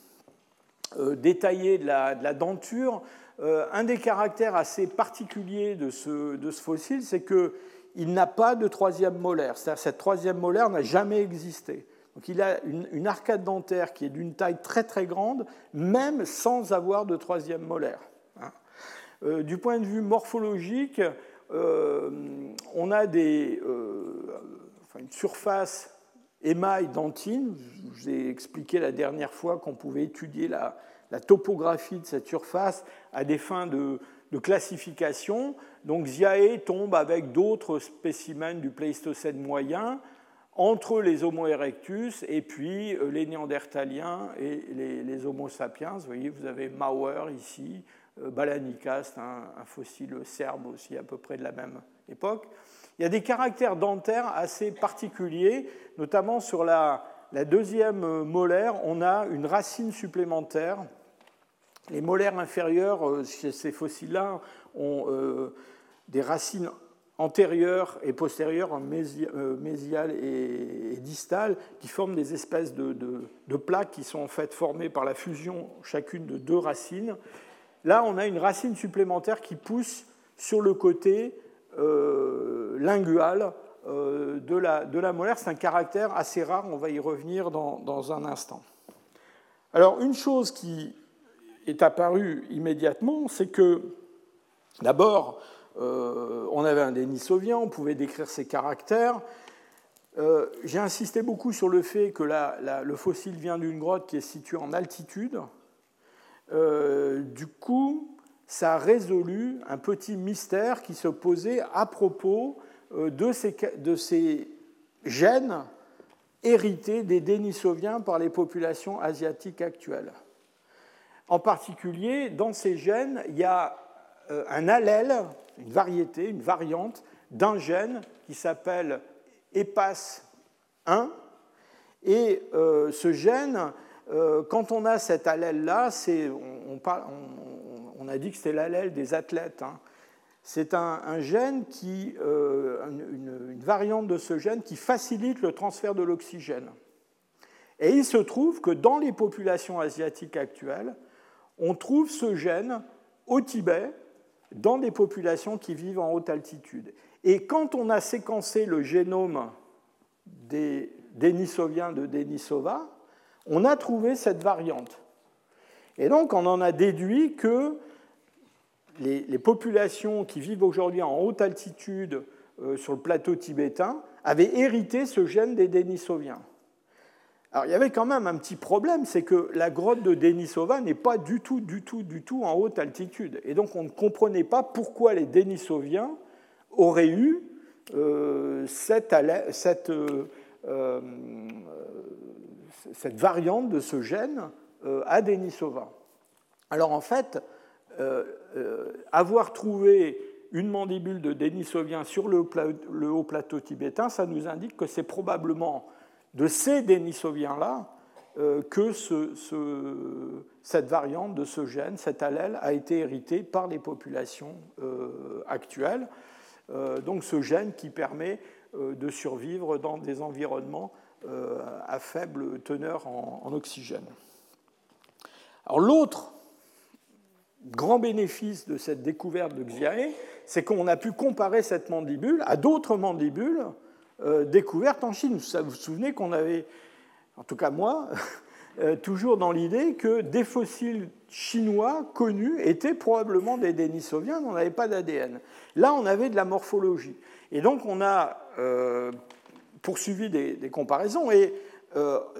détaillées de la, de la denture. Un des caractères assez particuliers de ce, fossile, c'est qu'il n'a pas de troisième molaire. C'est-à-dire cette troisième molaire n'a jamais existé. Donc il a une, arcade dentaire qui est d'une taille très très grande, même sans avoir de troisième molaire. Hein. Euh, du point de vue morphologique, euh, on a des, euh, une surface émail dentine. Je vous ai expliqué la dernière fois qu'on pouvait étudier la, topographie de cette surface à des fins de, classification. Donc Ziae tombe avec d'autres spécimens du Pléistocène moyen entre les Homo erectus et puis euh, les Néandertaliens et les, Homo sapiens. Vous voyez, vous avez Mauer ici, euh, Balanicast, un, fossile serbe aussi à peu près de la même époque. Il y a des caractères dentaires assez particuliers, notamment sur la, deuxième molaire, on a une racine supplémentaire. Les molaires inférieures euh, ces fossiles-là ont des racines antérieures et postérieures, euh, mésiales et, distales, qui forment des espèces de, plaques qui sont en fait formées par la fusion chacune de deux racines. Là, on a une racine supplémentaire qui pousse sur le côté euh, lingual euh, de, la, de, la, molaire. C'est un caractère assez rare, on va y revenir dans, dans un instant. Alors, une chose qui est apparue immédiatement, c'est que, d'abord, euh, on avait un Denisovien, on pouvait décrire ses caractères. J'ai insisté beaucoup sur le fait que le fossile vient d'une grotte qui est située en altitude. Du coup, ça a résolu un petit mystère qui se posait à propos de ces, de ces gènes hérités des Denisoviens par les populations asiatiques actuelles. En particulier, dans ces gènes, il y a un allèle une variété, une variante d'un gène qui s'appelle EPAS1, Et ce gène, quand on a cet allèle-là, on, on, a dit que c'était l'allèle des athlètes. Hein. C'est un, gène qui, une, une variante de ce gène qui facilite le transfert de l'oxygène. Et il se trouve que dans les populations asiatiques actuelles, on trouve ce gène au Tibet, dans des populations qui vivent en haute altitude. Et quand on a séquencé le génome des Denisoviens de Denisova, on a trouvé cette variante. Et donc on en a déduit que les, populations qui vivent aujourd'hui en haute altitude euh, sur le plateau tibétain avaient hérité ce gène des Denisoviens. Alors il y avait quand même un petit problème, c'est que la grotte de Denisova n'est pas du tout, du tout, du tout en haute altitude. Et donc on ne comprenait pas pourquoi les Denisoviens auraient eu euh, cette, euh, cette, variante de ce gène à Denisova. Alors en fait, avoir trouvé une mandibule de Denisovien sur le, haut plateau tibétain, ça nous indique que c'est probablement de ces Denisoviens-là euh, que cette variante de ce gène, cet allèle, a été hérité par les populations euh, actuelles. Euh, donc ce gène qui permet de survivre dans des environnements à faible teneur en, en oxygène. Alors l'autre grand bénéfice de cette découverte de Xiae, c'est qu'on a pu comparer cette mandibule à d'autres mandibules euh, découverte en Chine. Vous vous souvenez qu'on avait, en tout cas moi, <laughs> euh, toujours dans l'idée que des fossiles chinois connus étaient probablement des Denisoviens, mais on n'avait pas d'ADN. Là, on avait de la morphologie. Et donc, on a euh, poursuivi des, comparaisons et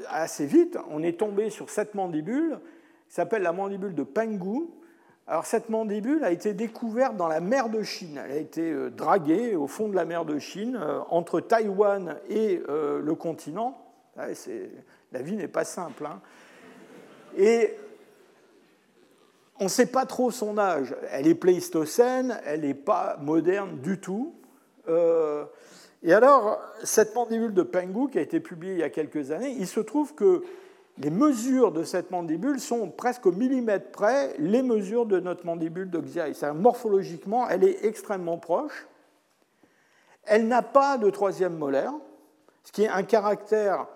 assez vite, on est tombé sur cette mandibule qui s'appelle la mandibule de Penghu, alors cette mandibule a été découverte dans la mer de Chine. Elle a été euh, draguée au fond de la mer de Chine, euh, entre Taïwan et euh, le continent. La vie n'est pas simple. Hein. Et on ne sait pas trop son âge. Elle est pléistocène, elle n'est pas moderne du tout. Et alors, cette mandibule de Penghu, qui a été publiée il y a quelques années, il se trouve que les mesures de cette mandibule sont presque au millimètre près les mesures de notre mandibule d'Oxiae. Morphologiquement, elle est extrêmement proche. Elle n'a pas de troisième molaire, ce qui est un caractère,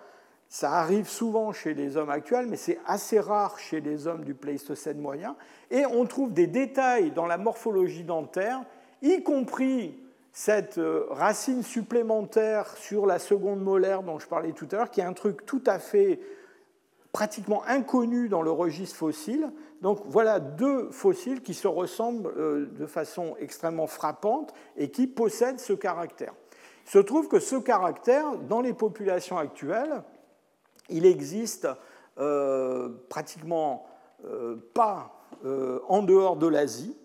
ça arrive souvent chez les hommes actuels, mais c'est assez rare chez les hommes du Pléistocène moyen. Et on trouve des détails dans la morphologie dentaire, y compris cette euh, racine supplémentaire sur la seconde molaire dont je parlais tout à l'heure, qui est un truc tout à fait pratiquement inconnu dans le registre fossile. Donc voilà deux fossiles qui se ressemblent euh, de façon extrêmement frappante et qui possèdent ce caractère. Il se trouve que ce caractère, dans les populations actuelles, il existe euh, pratiquement euh, pas en dehors de l'Asie.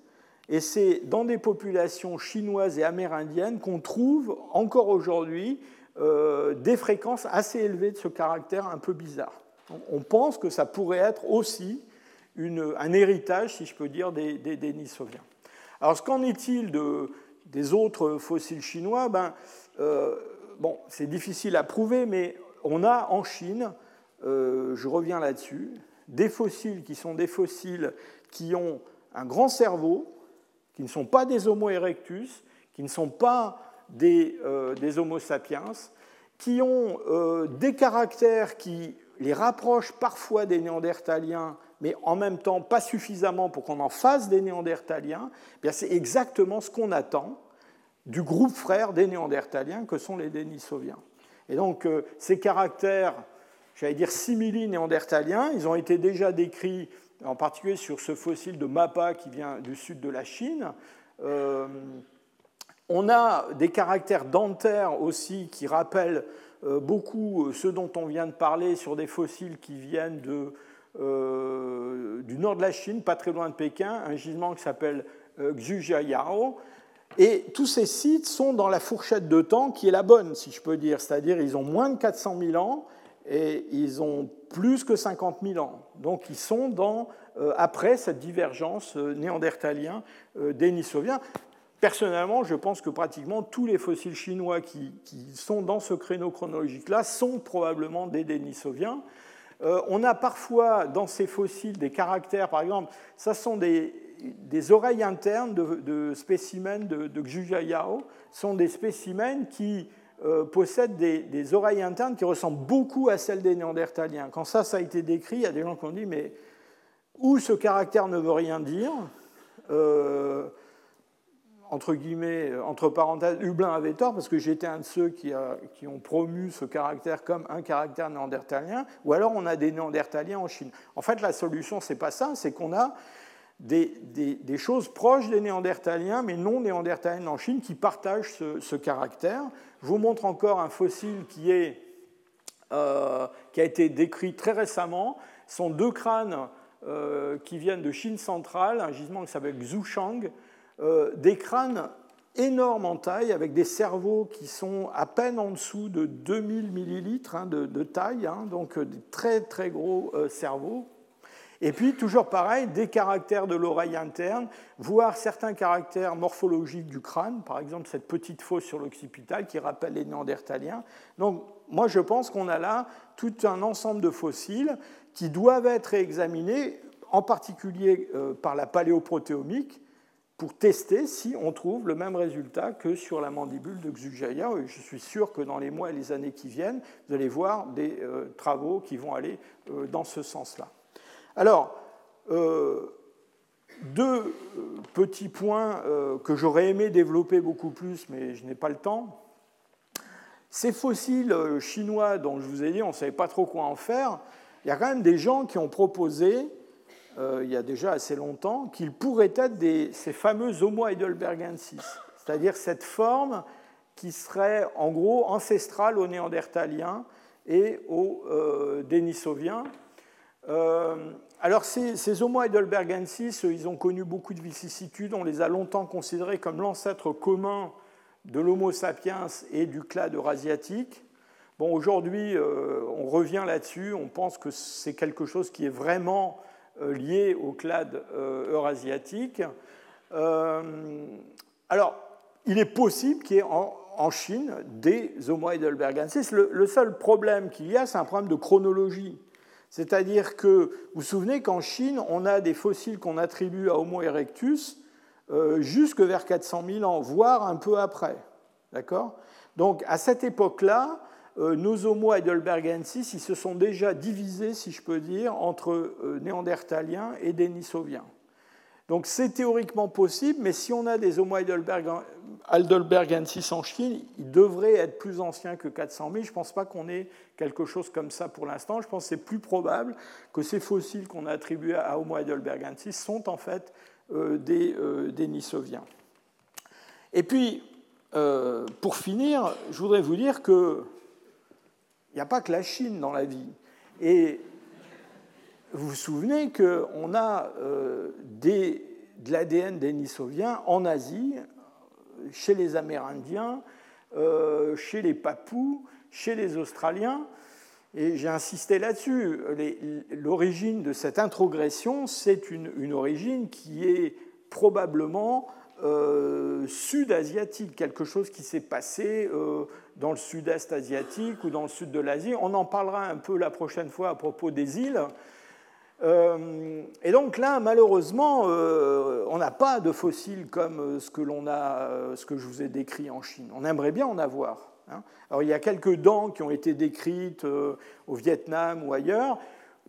Et c'est dans des populations chinoises et amérindiennes qu'on trouve encore aujourd'hui des fréquences assez élevées de ce caractère un peu bizarre on pense que ça pourrait être aussi un héritage, si je peux dire, des, des. Alors, qu'en est-il de, des autres fossiles chinois? Ben, euh, Bon, c'est difficile à prouver, mais on a en Chine, euh, je reviens là-dessus, des fossiles qui sont des fossiles qui ont un grand cerveau, qui ne sont pas des Homo erectus, qui ne sont pas des, euh, des Homo sapiens, qui ont des caractères qui les rapproche parfois des néandertaliens, mais en même temps pas suffisamment pour qu'on en fasse des néandertaliens, eh c'est exactement ce qu'on attend du groupe frère des néandertaliens que sont les Denisoviens. Et donc euh, ces caractères, j'allais dire simili-néandertaliens, ils ont été déjà décrits en particulier sur ce fossile de Mappa qui vient du sud de la Chine. Euh, on a des caractères dentaires aussi qui rappellent euh, beaucoup euh, ceux dont on vient de parler sur des fossiles qui viennent euh, du nord de la Chine, pas très loin de Pékin, un gisement qui s'appelle Xujiayao. Et tous ces sites sont dans la fourchette de temps qui est la bonne, si je peux dire, c'est-à-dire ils ont moins de 400 000 ans et ils ont plus que 50 000 ans. Donc ils sont dans, après cette divergence néandertalien-dénisovien. Personnellement, je pense que pratiquement tous les fossiles chinois qui, sont dans ce créneau chronologique-là sont probablement des Denisoviens. Euh, on a parfois dans ces fossiles des caractères, par exemple, ça sont des, oreilles internes de, spécimens de, de Xujayao, sont des spécimens qui euh, possèdent des, oreilles internes qui ressemblent beaucoup à celles des Néandertaliens. Quand ça, ça a été décrit, il y a des gens qui ont dit, mais où ce caractère ne veut rien dire, euh, entre guillemets, entre parenthèses, Hublin avait tort parce que j'étais un de ceux qui, ont promu ce caractère comme un caractère néandertalien, ou alors on a des néandertaliens en Chine. En fait, la solution, c'est pas ça, c'est qu'on a des, choses proches des néandertaliens, mais non néandertaliennes en Chine, qui partagent ce, caractère. Je vous montre encore un fossile euh, qui a été décrit très récemment. Ce sont deux crânes euh, qui viennent de Chine centrale, un gisement qui s'appelle Xuchang, euh, des crânes énormes en taille, avec des cerveaux qui sont à peine en dessous de 2000 millilitres hein, de, taille, hein, donc euh, des très très gros euh, cerveaux. Et puis, toujours pareil, des caractères de l'oreille interne, voire certains caractères morphologiques du crâne, par exemple cette petite fosse sur l'occipital qui rappelle les néandertaliens. Donc, moi, je pense qu'on a là tout un ensemble de fossiles qui doivent être examinés, en particulier par la paléoprotéomique, pour tester si on trouve le même résultat que sur la mandibule de Xujaya. Et je suis sûr que dans les mois et les années qui viennent, vous allez voir des euh, travaux qui vont aller euh, dans ce sens-là. Alors, euh, deux petits points que j'aurais aimé développer beaucoup plus, mais je n'ai pas le temps. Ces fossiles chinois dont je vous ai dit, on ne savait pas trop quoi en faire, il y a quand même des gens qui ont proposé euh, il y a déjà assez longtemps, qu'ils pourraient être ces fameux Homo heidelbergensis, c'est-à-dire cette forme qui serait en gros ancestrale aux Néandertaliens et aux euh. Euh, alors ces, Homo heidelbergensis, ils ont connu beaucoup de vicissitudes, on les a longtemps considérés comme l'ancêtre commun de l'Homo sapiens et du clade eurasiatique. Bon, aujourd'hui, on revient là-dessus, on pense que c'est quelque chose qui est vraiment euh, liés au clade euh, eurasiatique. Euh, alors, il est possible qu'il y ait en, Chine des Homo heidelbergensis. Le, le seul problème qu'il y a, c'est un problème de chronologie. C'est-à-dire que, vous vous souvenez qu'en Chine, on a des fossiles qu'on attribue à Homo erectus jusque vers 400 000 ans, voire un peu après. D'accord? Donc, à cette époque-là, euh, nos Homo heidelbergensis, ils se sont déjà divisés, si je peux dire, entre euh, néandertaliens et dénisoviens. Donc c'est théoriquement possible, mais si on a des Homo heidelbergensis en Chine, ils devraient être plus anciens que 400 000. Je ne pense pas qu'on ait quelque chose comme ça pour l'instant. Je pense que c'est plus probable que ces fossiles qu'on a attribués à Homo heidelbergensis sont en fait euh, des dénisoviens. Et puis, pour finir, je voudrais vous dire que n'y a pas que la Chine dans la vie. Et vous vous souvenez qu'on a euh, des, de l'ADN dénisovien en Asie, chez les Amérindiens, euh, chez les Papous, chez les Australiens. Et j'ai insisté là-dessus. L'origine de cette introgression, c'est une, origine qui est probablement euh, sud-asiatique, quelque chose qui s'est passé dans le sud-est asiatique ou dans le sud de l'Asie. On en parlera un peu la prochaine fois à propos des îles. Euh, et donc là, malheureusement, on n'a pas de fossiles comme ce que a, ce que je vous ai décrit en Chine. On aimerait bien en avoir. Hein. Alors il y a quelques dents qui ont été décrites au Vietnam ou ailleurs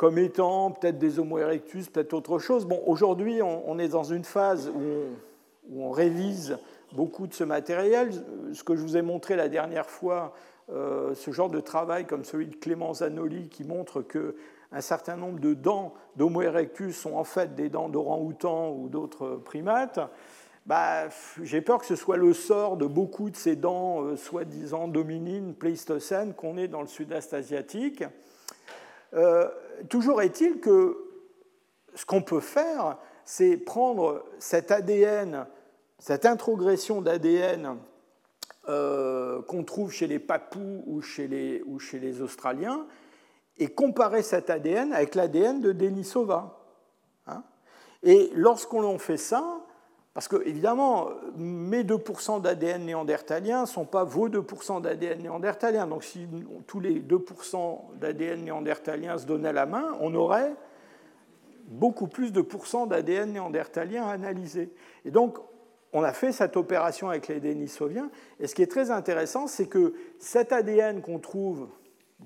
comme étant peut-être des Homo erectus, peut-être autre chose. Bon, aujourd'hui, on, est dans une phase où on révise beaucoup de ce matériel. Ce que je vous ai montré la dernière fois, euh, ce genre de travail comme celui de Clément Zanoli qui montre que un certain nombre de dents d'Homo erectus sont en fait des dents d'orang-outan ou d'autres primates, bah, j'ai peur que ce soit le sort de beaucoup de ces dents euh, soi-disant dominines pléistocènes qu'on ait dans le sud-est asiatique. Euh, toujours est-il que ce qu'on peut faire, c'est prendre cet ADN cette introgression d'ADN euh, qu'on trouve chez les Papous ou chez les, Australiens et comparer cet ADN avec l'ADN de Denisova. Hein. et lorsqu'on fait ça, Parce que, évidemment, mes 2% d'ADN néandertalien ne sont pas vos 2% d'ADN néandertalien. Donc, si tous les 2% d'ADN néandertalien se donnaient la main, on aurait beaucoup plus de pourcents d'ADN néandertalien à analyser. Et donc, on a fait cette opération avec les Denisoviens. Et ce qui est très intéressant, c'est que cet ADN qu'on trouve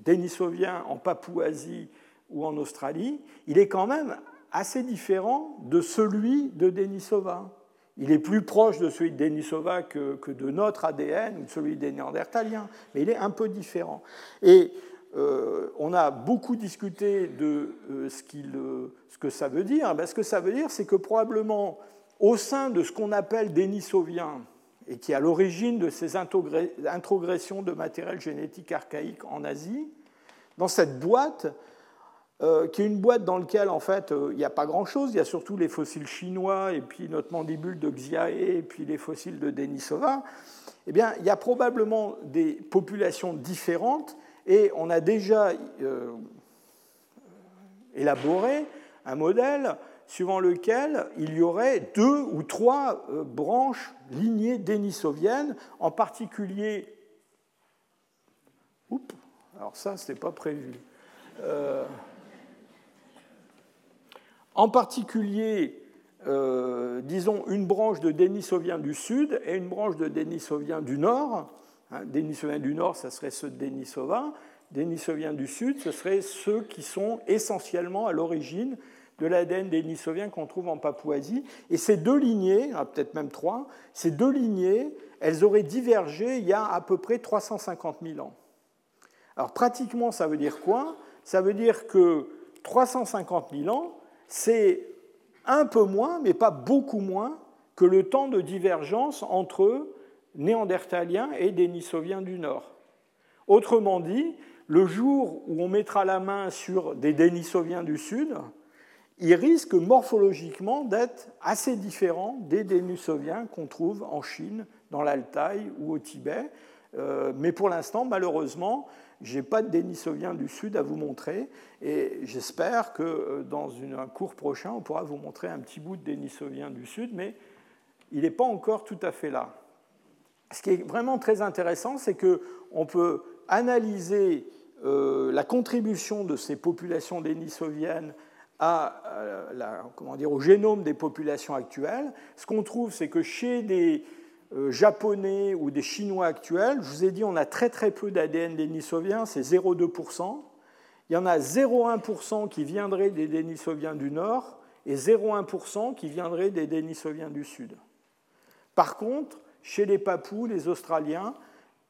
Denisovien en Papouasie ou en Australie, il est quand même assez différent de celui de Denisova. Il est plus proche de celui de Denisova que, de notre ADN ou de celui des Néandertaliens, mais il est un peu différent. Et euh, on a beaucoup discuté de euh, ce, euh, ce, que ça veut dire. Ben, ce que ça veut dire, c'est que probablement au sein de ce qu'on appelle Denisovien, et qui est à l'origine de ces introgressions de matériel génétique archaïque en Asie, dans cette boîte, euh, qui est une boîte dans laquelle en fait euh, il n'y a pas grand-chose, il y a surtout les fossiles chinois et puis notre mandibule de Xiae et puis les fossiles de Denisova, eh bien il y a probablement des populations différentes et on a déjà euh, élaboré un modèle suivant lequel il y aurait deux ou trois branches lignées dénisoviennes, en particulier. Alors ça, ce pas prévu. Euh, en particulier, euh, disons, une branche de Denisovien du Sud et une branche de Denisovien du Nord. Hein, Denisovien du Nord, ça serait ceux de Denisova. Denisovien du Sud, ce seraient ceux qui sont essentiellement à l'origine de l'ADN dénisovien qu'on trouve en Papouasie. Et ces deux lignées, ah, peut-être même trois, ces deux lignées, elles auraient divergé il y a à peu près 350 000 ans. Alors pratiquement, ça veut dire quoi? Ça veut dire que 350 000 ans, c'est un peu moins, mais pas beaucoup moins, que le temps de divergence entre néandertaliens et dénisoviens du Nord. Autrement dit, le jour où on mettra la main sur des dénisoviens du Sud, il risque morphologiquement d'être assez différent des dénisoviens qu'on trouve en Chine, dans l'Altaï ou au Tibet. Euh, mais pour l'instant, malheureusement, je n'ai pas de Denisovien du Sud à vous montrer. Et j'espère que euh, dans un cours prochain, on pourra vous montrer un petit bout de Denisovien du Sud, mais il n'est pas encore tout à fait là. Ce qui est vraiment très intéressant, c'est qu'on peut analyser euh, la contribution de ces populations dénisoviennes à, la, comment dire, au génome des populations actuelles. Ce qu'on trouve, c'est que chez des euh, japonais ou des chinois actuels, je vous ai dit, on a très très peu d'ADN dénisoviens, c'est 0,2%. Il y en a 0,1% qui viendraient des dénisoviens du Nord et 0,1% qui viendraient des dénisoviens du Sud. Par contre, chez les Papous, les Australiens,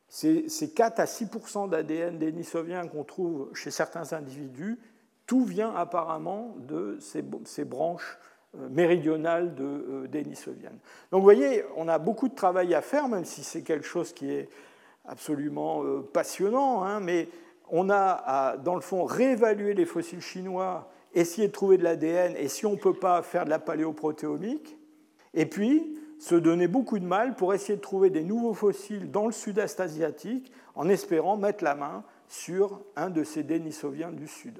c'est 4 à 6% d'ADN dénisovien qu'on trouve chez certains individus. Tout vient apparemment de ces branches euh, méridionale de euh, Denisovienne. Donc vous voyez, on a beaucoup de travail à faire, même si c'est quelque chose qui est absolument euh, passionnant, hein, mais on a dans le fond, réévaluer les fossiles chinois, essayer de trouver de l'ADN, et si on ne peut pas faire de la paléoprotéomique, et puis se donner beaucoup de mal pour essayer de trouver des nouveaux fossiles dans le sud-est asiatique, en espérant mettre la main sur un de ces Denisoviens du Sud.